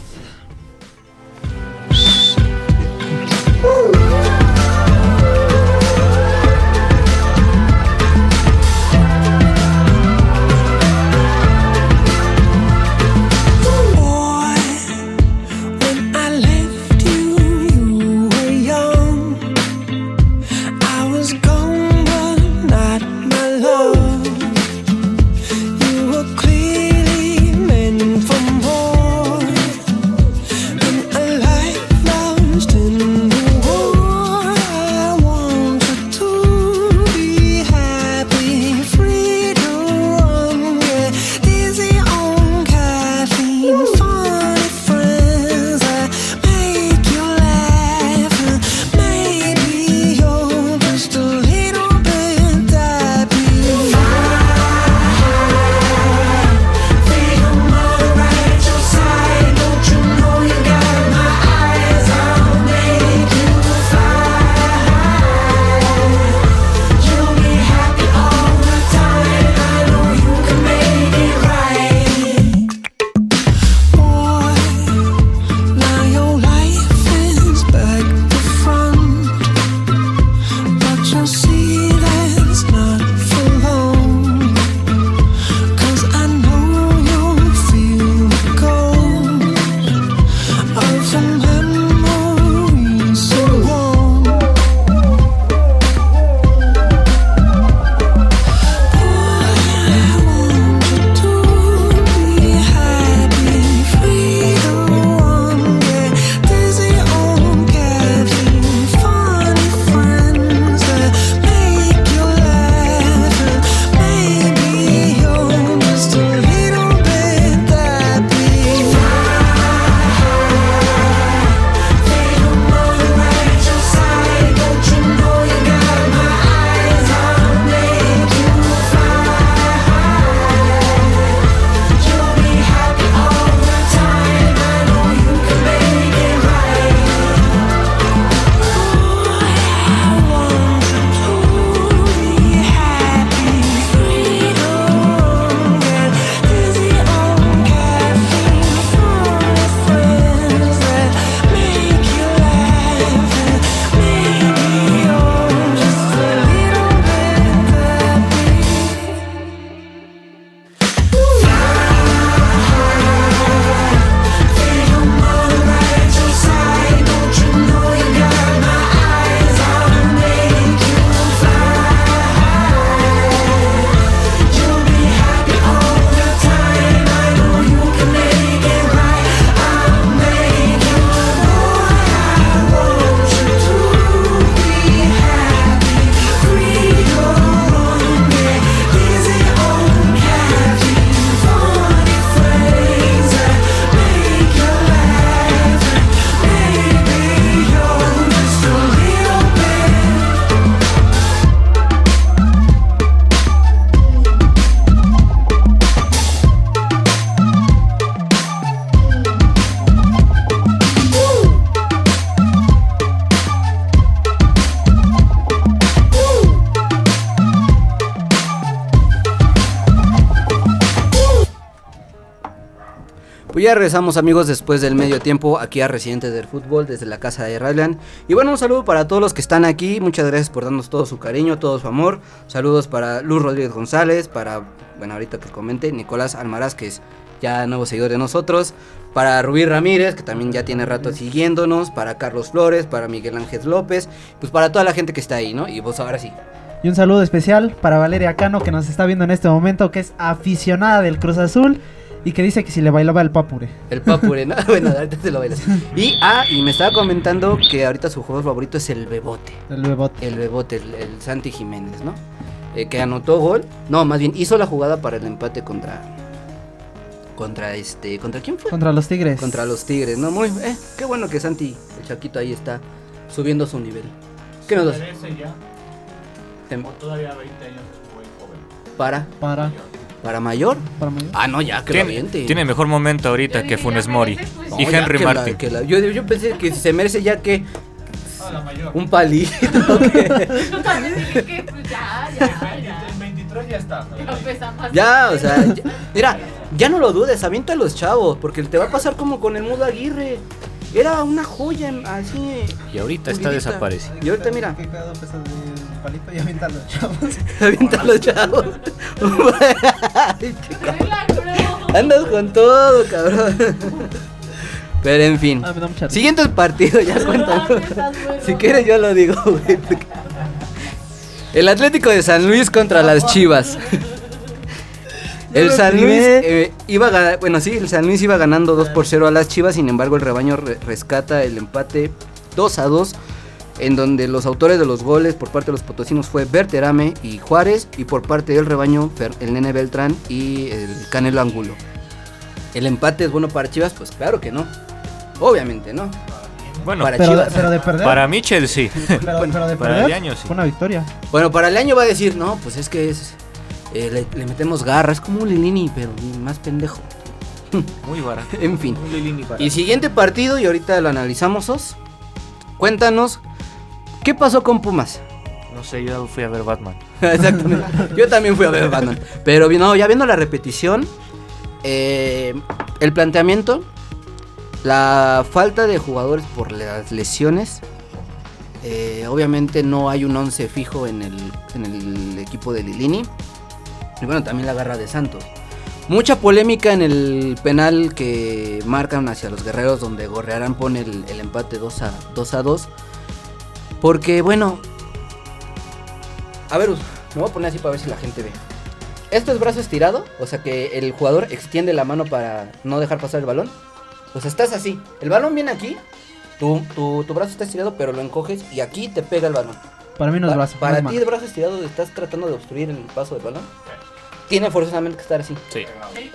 Pues ya regresamos amigos después del medio tiempo aquí a Residentes del Fútbol desde la casa de Radland. Y bueno, un saludo para todos los que están aquí. Muchas gracias por darnos todo su cariño, todo su amor. Saludos para Luz Rodríguez González, para, bueno, ahorita que comente, Nicolás Almaraz, que es ya nuevo seguidor de nosotros. Para Rubí Ramírez, que también ya tiene rato siguiéndonos. Para Carlos Flores, para Miguel Ángel López. Pues para toda la gente que está ahí, ¿no? Y vos ahora sí. Y un saludo especial para Valeria Cano que nos está viendo en este momento, que es aficionada del Cruz Azul y que dice que si le bailaba el papure. El papure, ¿no? bueno, ahorita te lo bailas. Y, ah, y me estaba comentando que ahorita su jugador favorito es el Bebote. El bebote. El Bebote, el, el Santi Jiménez, ¿no? Eh, que anotó gol. No, más bien hizo la jugada para el empate contra. Contra este. ¿Contra quién fue? Contra los Tigres. Contra los Tigres, ¿no? Muy. Eh, qué bueno que Santi, el Chaquito, ahí está subiendo su nivel. ¿Qué nos das? ya? Tem- ¿O todavía 20 años es muy joven? ¿Para? Para, ¿Para mayor? para mayor. Ah, no, ya, que lo Tiene, aviente. tiene mejor momento ahorita Yo que Funes Mori pues, y No, Henry que la- Martin. que la- yo, yo pensé que se merece ya que Ah, la mayor. un palito. Yo también dije que pues ya, ya, ya. En 23 ya está. No. Ya, o sea, ya- mira, ya no lo dudes, avienta a los chavos, porque te va a pasar como con el Mudo Aguirre. Era una joya, así. Y ahorita está desaparecido. Y ahorita mira, ¿Qué pedo pesa del palito y avienta los chavos? avienta a los chavos. Andas con todo, cabrón. Pero en fin. Ah. Siguiente partido, ya bueno. Si quieres yo lo digo, güey. El Atlético de San Luis contra las Chivas. El San Luis eh, iba a ganar, bueno sí, el San Luis iba ganando 2 por 0 a las Chivas, sin embargo el rebaño re- rescata el empate 2 a 2, en donde los autores de los goles por parte de los potosinos fue Berterame y Juárez, y por parte del rebaño el Nene Beltrán y el Canelo Angulo. ¿El empate es bueno para Chivas? Pues claro que no. Obviamente no. Bueno, Para Pero, Chivas. pero de perder. para Mitchell sí. pero, pero de para perder. el año sí. Fue una victoria. Bueno, para el año va a decir, no, pues es que es. eh, le, le metemos garra, es como un Lilini, pero más pendejo. Muy barato. En fin. Un Lilini barato. Y siguiente partido, y ahorita lo analizamos, Os. Cuéntanos, ¿qué pasó con Pumas? No sé, yo fui a ver Batman. Exactamente. Yo también fui a ver Batman. Pero no, ya viendo la repetición, eh, el planteamiento, la falta de jugadores por las lesiones. eh, obviamente no hay un 11 fijo en el, en el equipo de Lilini. Y bueno, también la garra de Santos. Mucha polémica en el penal que marcan hacia los guerreros, donde Gorrearán pone el, el empate 2 a, 2 a 2. Porque, bueno, a ver, me voy a poner así para ver si la gente ve. Esto es brazo estirado, o sea que el jugador extiende la mano para no dejar pasar el balón. O sea, estás así. El balón viene aquí, tu, tu, tu brazo está estirado, pero lo encoges y aquí te pega el balón. Para mí no es brazo. para es ti, el brazo estirado, estás tratando de obstruir el paso del balón. Tiene forzosamente que estar así. Sí.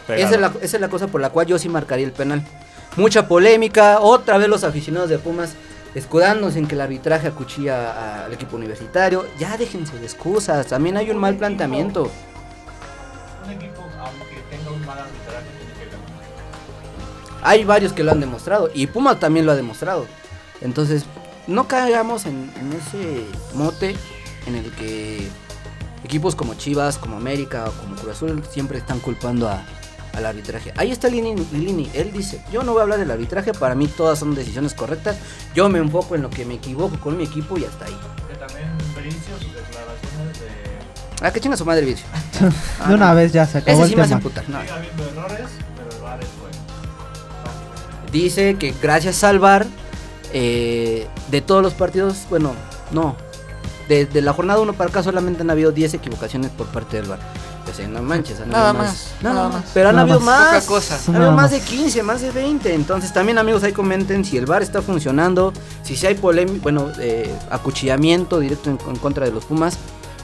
Esa es, la, esa es la cosa por la cual yo sí marcaría el penal. Mucha polémica, otra vez los aficionados de Pumas escudándose en que el arbitraje acuchilla al equipo universitario. Ya déjense de excusas, también hay un mal planteamiento. Un equipo, aunque tenga un mal arbitraje, tiene que ganar. Hay varios que lo han demostrado y Pumas también lo ha demostrado. Entonces, no caigamos en, en ese mote en el que equipos como Chivas, como América o como Cruz Azul siempre están culpando a- al arbitraje. Ahí está Lini, Lini, él dice, yo no voy a hablar del arbitraje, para mí todas son decisiones correctas, yo me enfoco en lo que me equivoco con mi equipo y hasta ahí. Que también Bricio, sus declaraciones de. Ah, que chinga su madre, Vicio. De una vez ya se acabó Ese el sí me hace tema. no. Errores, pero el bueno. dice que gracias al VAR, eh, de todos los partidos, bueno, no, de, de la jornada 1 para acá solamente han habido 10 equivocaciones por parte del VAR. O sea, no manches, han Nada más, Nada, nada más. Pero han Nada habido más. cosa. Han habido más más. de 15, más de 20. Entonces también amigos ahí comenten si el VAR está funcionando, si sí hay polémica, bueno, eh, acuchillamiento directo en, en contra de los Pumas.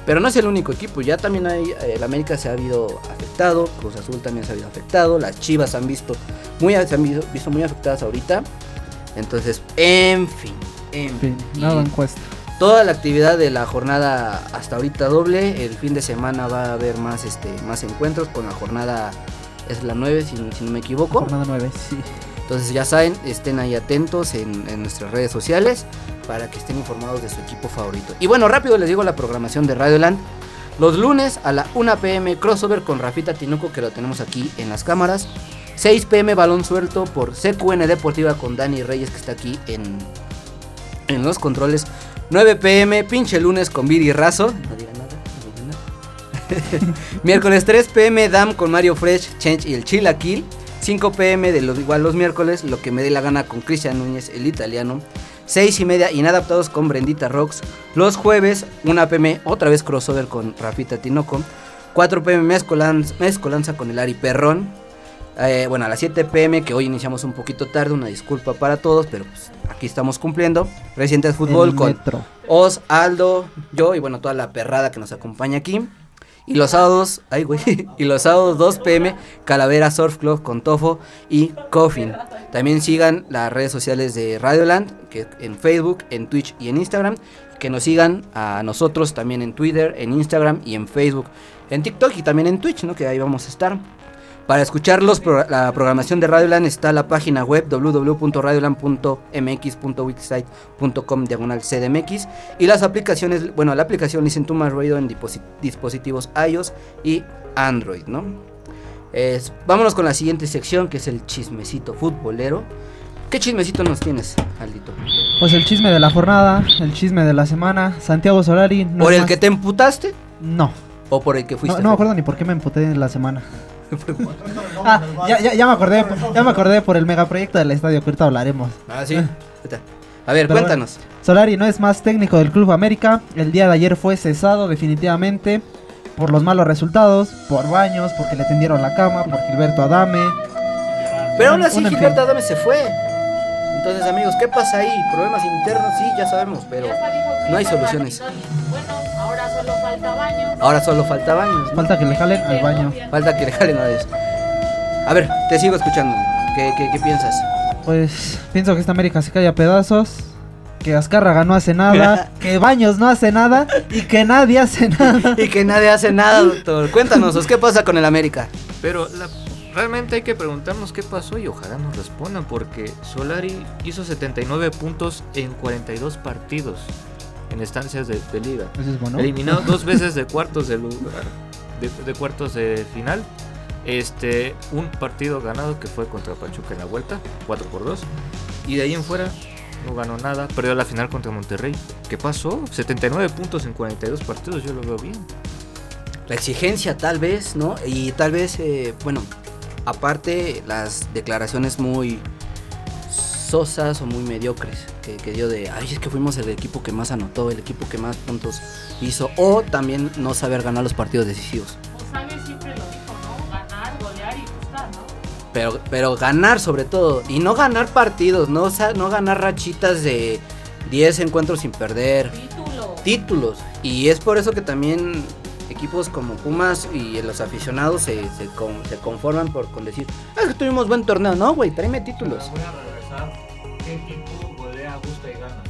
Pero no es el único equipo, ya también hay, eh, el América se ha habido afectado, Cruz Azul también se ha habido afectado, las Chivas han visto muy, se han visto, visto muy afectadas ahorita. Entonces, en fin, en En fin. fin, nada Y encuesta. Toda la actividad de la jornada hasta ahorita doble, el fin de semana va a haber más, este, más encuentros con la jornada, es la 9 si, si no me equivoco. Jornada 9, sí. Entonces ya saben, estén ahí atentos en, en nuestras redes sociales para que estén informados de su equipo favorito. Y bueno, rápido les digo la programación de Radioland. Los lunes a la 1 pm crossover con Rafita Tinuco que lo tenemos aquí en las cámaras. 6 pm balón suelto por CQN Deportiva con Dani Reyes que está aquí en, en los controles. 9 pm pinche lunes con Viri Razo. No nada, no nada. miércoles 3 pm Dam con Mario Fresh, Change y el Chilaquil. 5 pm de los igual los miércoles, lo que me dé la gana con Cristian Núñez, el italiano. 6 y media inadaptados con Brendita Rocks. Los jueves, 1 pm, otra vez crossover con Rafita Tinoco. 4 pm mezcolanza, mezcolanza con el Ari Perrón. Eh, bueno, a las 7 pm, que hoy iniciamos un poquito tarde, una disculpa para todos, pero pues, aquí estamos cumpliendo. Recientes Fútbol El con metro. Os, Aldo, yo y bueno, toda la perrada que nos acompaña aquí. Y los sábados, ay güey, y los sábados 2 pm, Calavera Surf Club con Tofo y Coffin. También sigan las redes sociales de Radioland, que en Facebook, en Twitch y en Instagram. Que nos sigan a nosotros también en Twitter, en Instagram y en Facebook. En TikTok y también en Twitch, ¿no? Que ahí vamos a estar. Para escuchar los pro- la programación de Radioland está la página web www.radioland.mx.wixsite.com diagonal CDMX y las aplicaciones, bueno, la aplicación Listen to My Radio en dispositivos iOS y Android, ¿no? Es- vámonos con la siguiente sección que es el chismecito futbolero. ¿Qué chismecito nos tienes, Aldito? Pues el chisme de la jornada, el chisme de la semana. Santiago Solari. no ¿Por el más- que te emputaste No, o por el que no, fuiste? no me acuerdo ni por qué me emputé en la semana. Ah, ya, ya, ya me acordé, ya me acordé por el megaproyecto del estadio que ahorita hablaremos. Ah, sí. A ver, Pero cuéntanos. Solari no es más técnico del Club América. El día de ayer fue cesado definitivamente por los malos resultados, por baños, porque le tendieron la cama, por Gilberto Adame. Pero aún así un Gilberto Adame se fue. Entonces, amigos, ¿qué pasa ahí? ¿Problemas internos? Sí, ya sabemos, pero no hay soluciones. Bueno, ahora solo falta baños. ahora solo falta baños. ¿no? Falta que le jalen al baño. Falta que le jalen a eso. A ver, te sigo escuchando. ¿Qué, qué, qué piensas? Pues pienso que esta América se cae a pedazos. Que Azcárraga no hace nada, que Baños no hace nada y que nadie hace nada. Y que nadie hace nada, doctor. Cuéntanos, ¿qué pasa con el América? Pero la- realmente hay que preguntarnos qué pasó y ojalá nos respondan porque Solari hizo 79 puntos en 42 partidos en estancias de, de liga. Eso es bueno. Eliminado dos veces de cuartos de lugar, de, de cuartos de final. Este, un partido ganado que fue contra Pachuca en la vuelta, 4 por 2. Y de ahí en fuera no ganó nada, perdió la final contra Monterrey. ¿Qué pasó? 79 puntos en 42 partidos, yo lo veo bien. La exigencia, tal vez, ¿no? Y tal vez, eh, bueno, aparte las declaraciones muy sosas o muy mediocres que, que dio de, ay, es que fuimos el equipo que más anotó, el equipo que más puntos hizo, o también no saber ganar los partidos decisivos. Siempre lo dijo, ¿no? Ganar, golear y gustar, ¿no? Pero, pero ganar sobre todo. Y no ganar partidos, no, o sea, no ganar rachitas de 10 encuentros sin perder. Título. Títulos. Y es por eso que también equipos como Pumas y los aficionados se, se, con- se conforman por con decir, "Ah, es que tuvimos buen torneo. No, güey, tráeme títulos. Voy a regresar. ¿Qué equipo golea, gusta y gana?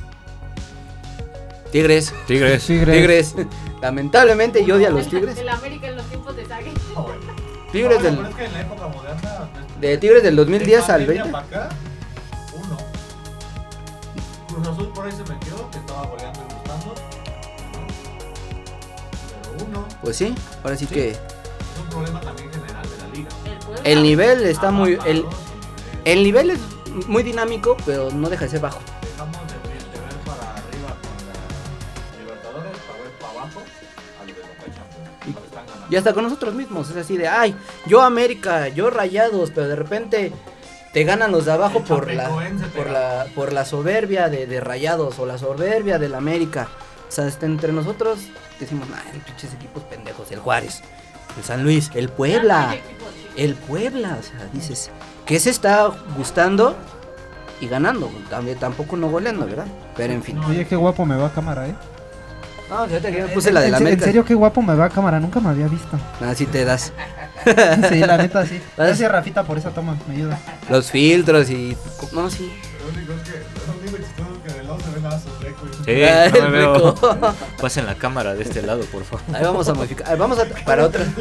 Tigres. Tigres. Tigres. Tigres. Lamentablemente yo odio a los Tigres. El América en los tiempos de Sague. Tigres No, del, es que en la época moderna. de Tigres del 2010 de al pandemia 20. pa' acá, uno. Cruz Azul por ahí se metió, que estaba goleando Pues sí, ahora sí, Sí. que es un problema también general de la liga. El nivel está Ah, muy... El, el nivel es muy dinámico, pero no deja de ser bajo. Dejamos de, ver- de ver para arriba con la Libertadores para ver para abajo a lo de Champions. Y- Lo que están ganando. Y hasta con nosotros mismos, es así de, ay, yo América, yo Rayados, pero de repente te ganan los de abajo El por la, por la, por la soberbia de, de Rayados o la soberbia del América. O sea, hasta entre nosotros decimos, ay, pinches equipos pendejos, el Juárez, el San Luis, el Puebla, el Puebla, o sea, dices, ¿qué se está gustando y ganando? También tampoco no goleando, ¿verdad? Pero en fin. Oye, qué guapo me va a cámara, eh. No, fíjate que yo me puse la de en, la se- en América. serio, qué guapo me va a cámara, nunca me había visto. Así te das Sí, la neta, sí. ¿Vas? Gracias, Rafita, por esa toma, me ayuda. los filtros y... No, sí. Lo único es que, lado se ve nada su fleco Sí, Ah, no me veo. Pasen la cámara de este lado, por favor. Ahí vamos a modificar. Ahí Vamos a para otra.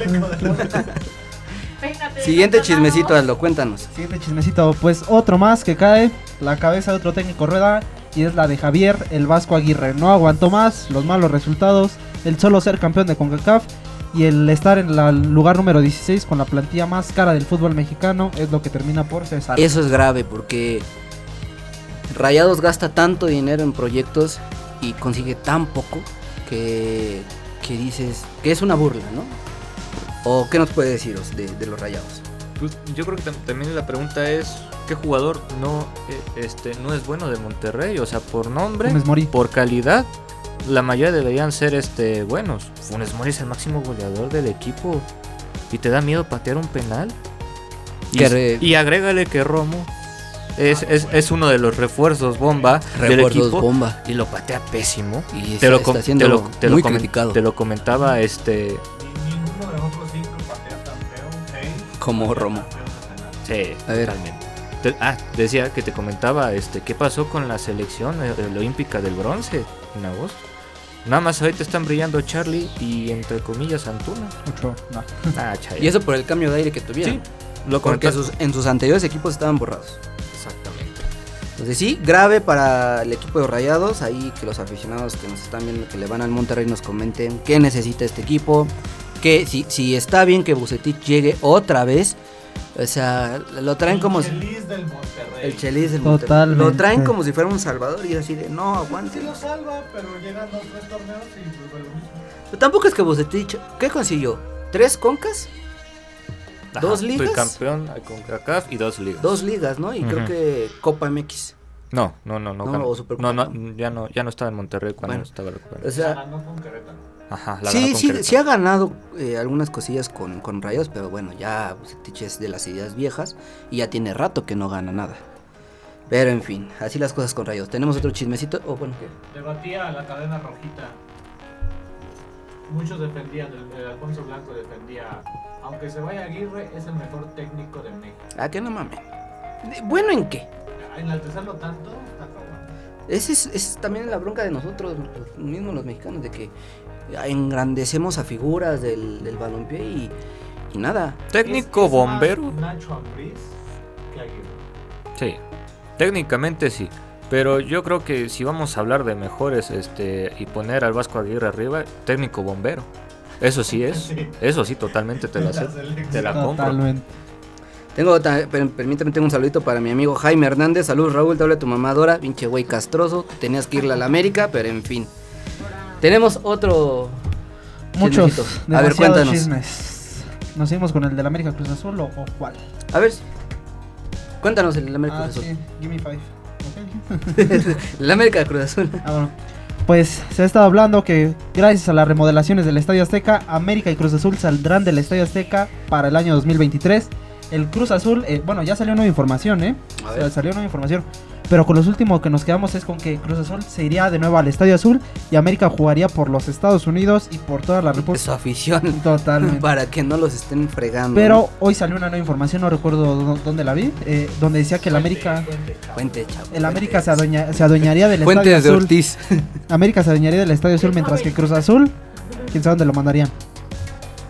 Siguiente no, no, chismecito, no. Aldo, cuéntanos. Siguiente chismecito, pues otro más que cae, la cabeza de otro técnico rueda y es la de Javier, el Vasco Aguirre. No aguantó más, los malos resultados, el solo ser campeón de CONCACAF Y el estar en el lugar número 16 con la plantilla más cara del fútbol mexicano es lo que termina por cesar. Eso es grave porque Rayados gasta tanto dinero en proyectos y consigue tan poco que, que dices que es una burla, ¿no? ¿O qué nos puede deciros de, de los Rayados? Pues, yo creo que tam- también la pregunta es ¿qué jugador no eh, este no es bueno de Monterrey? O sea, por nombre, por calidad, la mayoría deberían ser este buenos. Funes Mori es el máximo goleador del equipo y te da miedo patear un penal. Y, y agrégale que Romo es, es, es uno de los refuerzos bomba del Refuerzos equipo bomba. y lo patea pésimo. Y Te está, lo, com- está siendo te lo- te lo muy comen- criticado. te lo comentaba este Ni- Ninguno de nosotros cinco patea tan feo. Hey, Como Romo. Sí, A ver. totalmente. Te- ah, decía que te comentaba este qué pasó con la selección eh, olímpica del bronce en agosto. Nada más ahorita están brillando Charlie y entre comillas Antuna. Mucho, no. Ah, chay. Y eso por el cambio de aire que tuvieron. sí, lo Porque sus- en sus anteriores equipos estaban borrados. Entonces sí, grave para el equipo de Rayados. Ahí que los aficionados que nos están viendo que le van al Monterrey nos comenten qué necesita este equipo. Que si, si está bien que Bucetich llegue otra vez. O sea, lo traen El como si- Chelis del Monterrey. el Chelis del Monterrey. Lo traen como si fuera un salvador y así de no, aguante. Sí lo salva, pero llegan dos, tres torneos y pues mismo. Pero tampoco es que Bucetich, ¿qué consiguió? ¿Tres concas? Ajá, ¿Dos fui ligas? campeón con CACAF y dos ligas. Dos ligas, ¿no? Y creo que Copa MX. No, no, no, no. No, o no, no, ya no, ya no estaba en Monterrey cuando Bueno. estaba recuperado. O sea, Ganando con Querétaro. Ajá, la sí, sí, Querétaro. sí ha ganado eh, algunas cosillas con, con Rayos, pero bueno, ya es de las ideas viejas y ya tiene rato que no gana nada. Pero en fin, así las cosas con Rayos. Tenemos otro chismecito. Oh, bueno, ¿qué? Debatía la cadena rojita. Muchos defendían, el, el Alfonso Blanco defendía, aunque se vaya Aguirre, es el mejor técnico de México. Ah, que no mames. ¿Bueno en qué? Enaltecerlo tanto, está. Esa es, también la bronca de nosotros, los mismos los mexicanos, de que engrandecemos a figuras del, del balompié y, y nada. Técnico Es- es más bombero. Nacho Ambriz que Aguirre. Sí, técnicamente sí. Pero yo creo que si vamos a hablar de mejores este y poner al Vasco Aguirre arriba, técnico bombero. Eso sí es. Sí. Eso sí, totalmente te la, La te la compro. Totalmente. Tengo, ta- per- permíteme, tengo un saludito para mi amigo Jaime Hernández. Saludos, Raúl, te habla tu mamadora, pinche güey castroso. Tenías que irle a la América, pero en fin. Tenemos otro. Muchos. A ver, cuéntanos. chismes. ¿Nos seguimos con el del América Cruz Azul o, o cuál? A ver, cuéntanos el América Ah, Cruz Azul. sí, give me five. el América Cruz Azul. Ah, bueno. Pues se ha estado hablando que gracias a las remodelaciones del Estadio Azteca, América y Cruz Azul saldrán del Estadio Azteca para el año 2023. El Cruz Azul, eh, bueno, ya salió nueva información, ¿eh? O sea, salió nueva información. Pero con los últimos que nos quedamos es con que Cruz Azul se iría de nuevo al Estadio Azul y América jugaría por los Estados Unidos y por toda la Su República. afición. Totalmente. Para que no los estén fregando. Pero hoy salió una nueva información, no recuerdo dó- dónde la vi, eh, donde decía que el América, Fuente, chavo. el América se, adueña- se adueñaría del Estadio Fuentes de Azul. Ortiz. América se adueñaría del Estadio Azul, mientras que Cruz Azul, quién sabe dónde lo mandarían.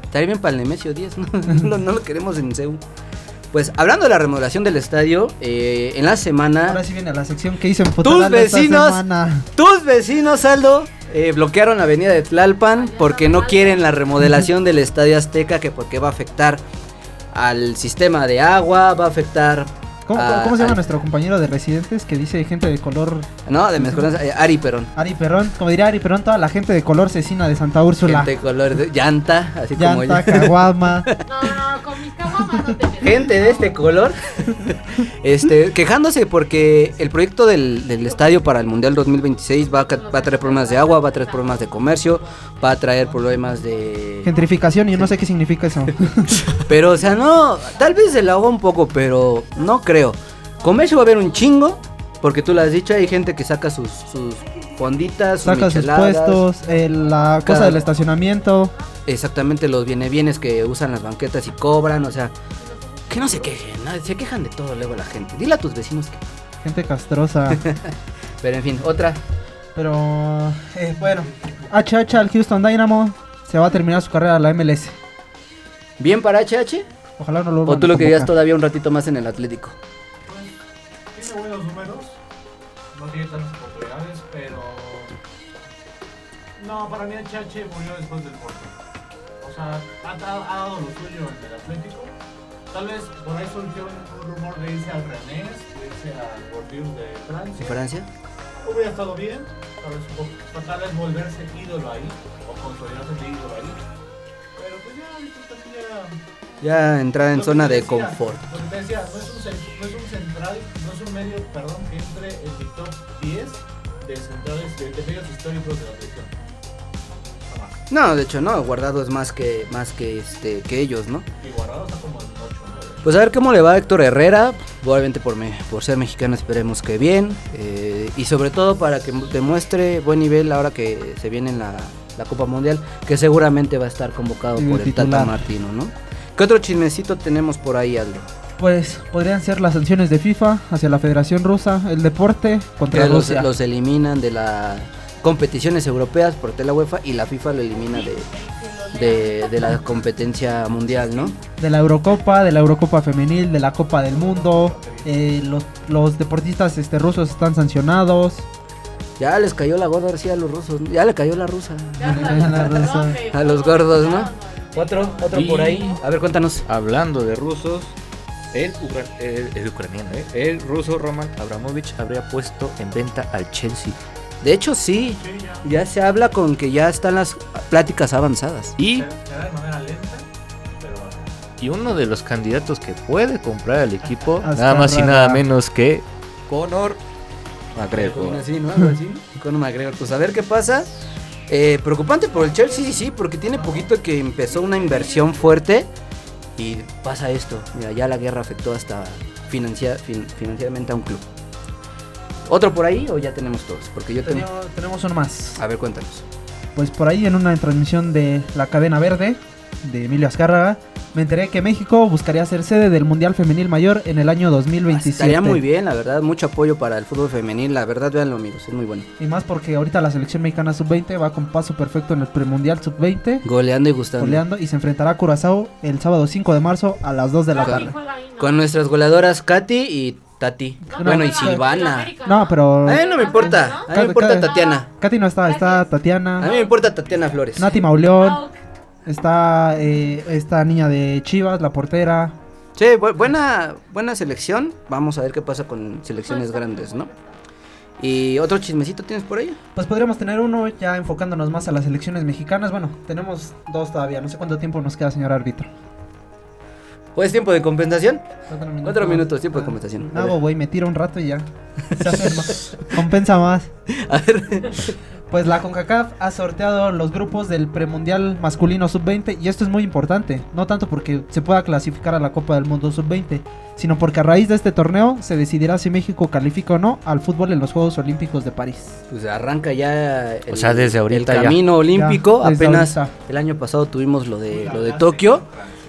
Estaría bien para el Nemesio 10, ¿no? no, lo- no lo queremos en CEU. Pues hablando de la remodelación del estadio, eh, en la semana Ahora sí viene la sección que hice en esta vecinos-. Tus vecinos, Aldo, eh, bloquearon la avenida de Tlalpan porque no quieren la remodelación del Estadio Azteca, que porque va a afectar al sistema de agua, va a afectar... ¿Cómo, a- cómo se llama nuestro compañero de residentes que dice gente de color No, de mezcolanza, Ari Perón. Ari Perrón? Como diría Ari Perrón, toda la gente de color cecina de Santa Úrsula. Gente de color de llanta, así como Llanta, ella. caguama. No, no, con mis caguamas no te. Gente de este color, este, quejándose porque el proyecto del, del estadio para el Mundial 2026 va a, ca- va a traer problemas de agua, va a traer problemas de comercio, va a traer problemas de... Gentrificación, y yo no sé qué significa eso. Pero, o sea, no, tal vez se la haga un poco, pero no creo. Comercio va a haber un chingo, porque tú lo has dicho, hay gente que saca sus, sus fonditas, sus Saca sus puestos, eh, la cosa Cada- del estacionamiento. exactamente los viene bienes que usan las banquetas y cobran, o sea, que no se quejen, ¿no? se quejan de todo luego la gente. Dile a tus vecinos que... Gente castrosa. Pero en fin, otra. Pero, eh, bueno, HH al Houston Dynamo se va a terminar su carrera a la MLS. ¿Bien para HH? Ojalá no lo ¿O tú lo querías todavía un ratito más en el Atlético? Tiene buenos números, no tiene tantas oportunidades, pero. No, para mí HH murió después del Porto. O sea, ha, dado lo suyo en el Atlético. Tal vez por ahí surgió un, rumor de irse al Rennes, de irse al Bordeaux de Francia. Francia. Hubiera estado bien, tal vez, un poco- tal vez volverse ídolo ahí, o consolidarse de ídolo ahí. Pero pues ya, ahorita también ya... Ya entrar en zona te de decía, confort. Lo que te decía, no es, un, no es un central, no es un medio, perdón, que entre en mi top 10 de centrales, de, de medios históricos de la selección. No, de hecho no, Guardado es más que más que este que ellos, ¿no? Y Guardado está como en 8 9. Pues a ver cómo le va a Héctor Herrera, obviamente por, me- por ser mexicano esperemos que bien, eh, y sobre todo para que mu- demuestre buen nivel ahora que se viene en la, la Copa Mundial, que seguramente va a estar convocado Sí, por el Tata titular. Martino, ¿no? ¿Qué otro chismecito tenemos por ahí, Aldo? Pues podrían ser las sanciones de FIFA hacia la Federación Rusa, el deporte contra los, Rusia. los eliminan de las competiciones europeas por la UEFA y la FIFA lo elimina de, de, de la competencia mundial, ¿no? De la Eurocopa, de la Eurocopa Femenil, de la Copa del Mundo. eh, los, los deportistas este, rusos están sancionados. Ya les cayó la gorda García a los rusos, ya le cayó la rusa. Ya la A los gordos, ¿no? Otro, otro Y- por ahí. A ver, cuéntanos. Hablando de rusos, el, ucra- el- el ucraniano, ¿eh? el ruso Roman Abramovich habría puesto en venta al Chelsea. De hecho, sí. Sí, ya. Ya se habla con que ya están las pláticas avanzadas. Y, Se, se da de manera lenta, pero y uno de los candidatos que puede comprar al equipo, nada más y rara. nada menos que Conor McGregor. Así, ¿no? Algo así. Con un McGregor. Pues a ver qué pasa. Eh, preocupante por el Chelsea, sí, sí, porque tiene poquito que empezó una inversión fuerte y pasa esto. Mira, ya la guerra afectó hasta financia- fin- financieramente a un club. ¿Otro por ahí o ya tenemos todos? Porque yo tengo... Tenemos, tenemos uno más. A ver, cuéntanos. Pues por ahí en una transmisión de la cadena verde de Emilio Azcárraga, me enteré que México buscaría ser sede del Mundial Femenil Mayor en el año 2027. Estaría muy bien, la verdad. Mucho apoyo para el fútbol femenil. La verdad, véanlo, amigos. Es muy bueno. Y más porque ahorita la selección mexicana sub-20 va con paso perfecto en el premundial sub-20, Goleando y gustando. goleando y se enfrentará a Curazao el sábado 5 de marzo a las 2 de la tarde. Con nuestras goleadoras Katy y Tati. No, bueno, y Silvana. América, No, pero A mí no me importa. A mí me importa Tatiana. Katy no está, está A mí Tatiana, me importa Tatiana Flores. Nati Mauleón, Ah. Está eh, esta niña de Chivas, la portera. Sí, bu- buena, buena selección. Vamos a ver qué pasa con selecciones grandes, ¿no? ¿Y otro chismecito tienes por ahí? Pues podríamos tener uno ya enfocándonos más a las selecciones mexicanas. Bueno, tenemos dos todavía. No sé cuánto tiempo nos queda, señor árbitro. ¿O es tiempo de compensación? Cuatro minutos. Cuatro minutos, tiempo de Ah, compensación. No, güey, me tiro un rato y ya. Se hace más. Compensa más. A ver. Pues la CONCACAF ha sorteado los grupos del premundial masculino sub-20 y esto es muy importante, no tanto porque se pueda clasificar a la Copa del Mundo sub-20, sino porque a raíz de este torneo se decidirá si México califica o no al fútbol en los Juegos Olímpicos de París. Pues arranca ya el, O sea, desde ahorita el ya. camino olímpico. Ya, Apenas ahorita. el año pasado tuvimos lo de, lo de Tokio.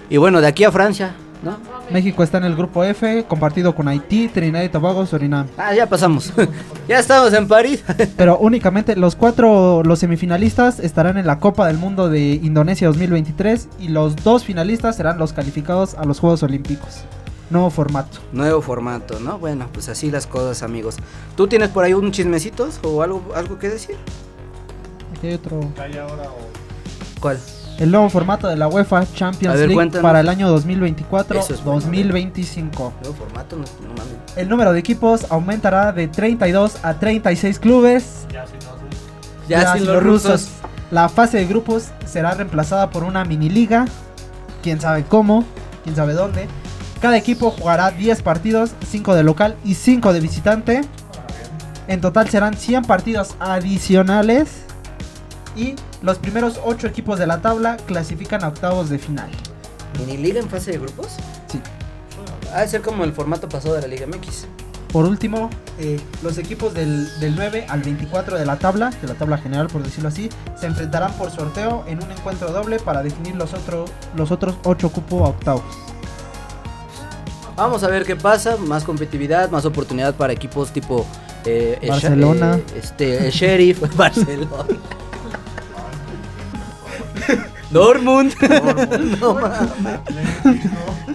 Y bueno, de aquí a Francia, ¿no? México está en el grupo F, compartido con Haití, Trinidad y Tobago, Surinam. Ah, ya pasamos. ya estamos en París. Pero únicamente los cuatro, los semifinalistas estarán en la Copa del Mundo de Indonesia 2023 y los dos finalistas serán los calificados a los Juegos Olímpicos. Nuevo formato. Nuevo formato, ¿no? Bueno, pues así las cosas, amigos. ¿Tú tienes por ahí un chismecitos o algo, algo que decir? Aquí hay otro. Hay ahora o ¿Cuál? El nuevo formato de la UEFA Champions ver, League cuéntanos. para el año 2024-2025. Eso es bueno. Nuevo formato, no, no mames. El número de equipos aumentará de 32 a 36 clubes. ya sin los rusos. La fase de grupos será reemplazada por una mini liga. Quién sabe cómo, quién sabe dónde. Cada equipo jugará 10 partidos, 5 de local y 5 de visitante. En total serán 100 partidos adicionales. Y los primeros 8 equipos de la tabla clasifican a octavos de final. ¿Mini liga en fase de grupos? Sí. Ha de ser como el formato pasado de la Liga MX. Por último, eh, los equipos del, del 9 al 24 de la tabla, de la tabla general por decirlo así, se enfrentarán por sorteo en un encuentro doble para definir los, otro- los otros 8 cupos a octavos. Vamos a ver qué pasa. Más competitividad, más oportunidad para equipos tipo. eh, Barcelona. eh, este, Sheriff. Barcelona. Dortmund. no mames.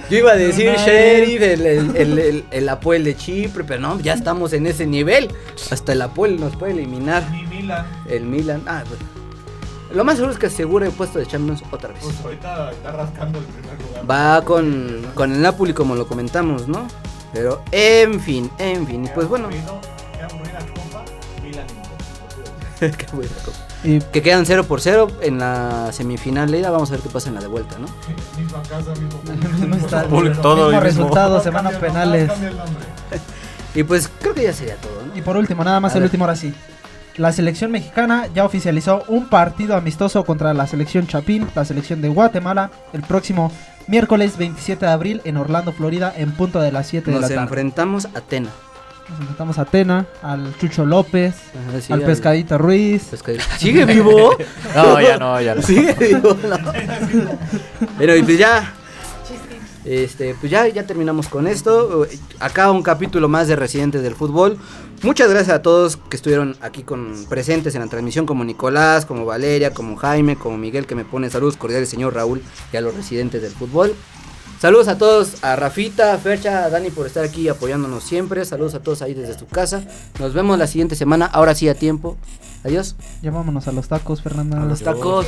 Yo iba a decir. Sheriff, el, el, el, el- el Apoel de Chipre, pero no, ya estamos en ese nivel. Hasta el Apoel nos puede eliminar. ni Milan. El Milan. Ah, bueno. Lo más seguro es que asegure el puesto de Champions otra vez. Pues ahorita está rascando el primer lugar. Va con, con el Napoli como lo comentamos, ¿no? Pero en fin, en fin. Y pues bueno, qué copa, Y que quedan 0 por 0 en la semifinal de ida. Vamos a ver qué pasa en la de vuelta, ¿no? Misma casa, mismo mismo estadio, Público, todo mismo el mismo. resultado, No semanas penales. no. Y pues creo que ya sería todo, Y ¿no? por último, nada más A el ver. último ahora sí. La selección mexicana ya oficializó un partido amistoso contra la selección Chapín, la selección de Guatemala, el próximo miércoles 27 de abril en Orlando, Florida, en punto de las 7 de Nos la tarde. enfrentamos a Tena. Nos enfrentamos a Tena, al Chucho López, Ajá, sí, al Pescadito Ruiz. Pescadito. ¿Sigue vivo? No, ya no, ya no. Sigue vivo, no. Pero y pues ya. Este, pues ya, ya terminamos con esto. Acá un capítulo más de Residentes del Fútbol. Muchas gracias a todos que estuvieron aquí con presentes en la transmisión, como Nicolás, como Valeria, como Jaime, como Miguel, que me pone saludos cordiales, señor Raúl, y a los residentes del fútbol. Saludos a todos, a Rafita, a Fercha, a Dani por estar aquí apoyándonos siempre. Saludos a todos ahí desde su casa. Nos vemos la siguiente semana, ahora sí a tiempo. Adiós. Ya vámonos a los tacos, Fernanda. A los tacos.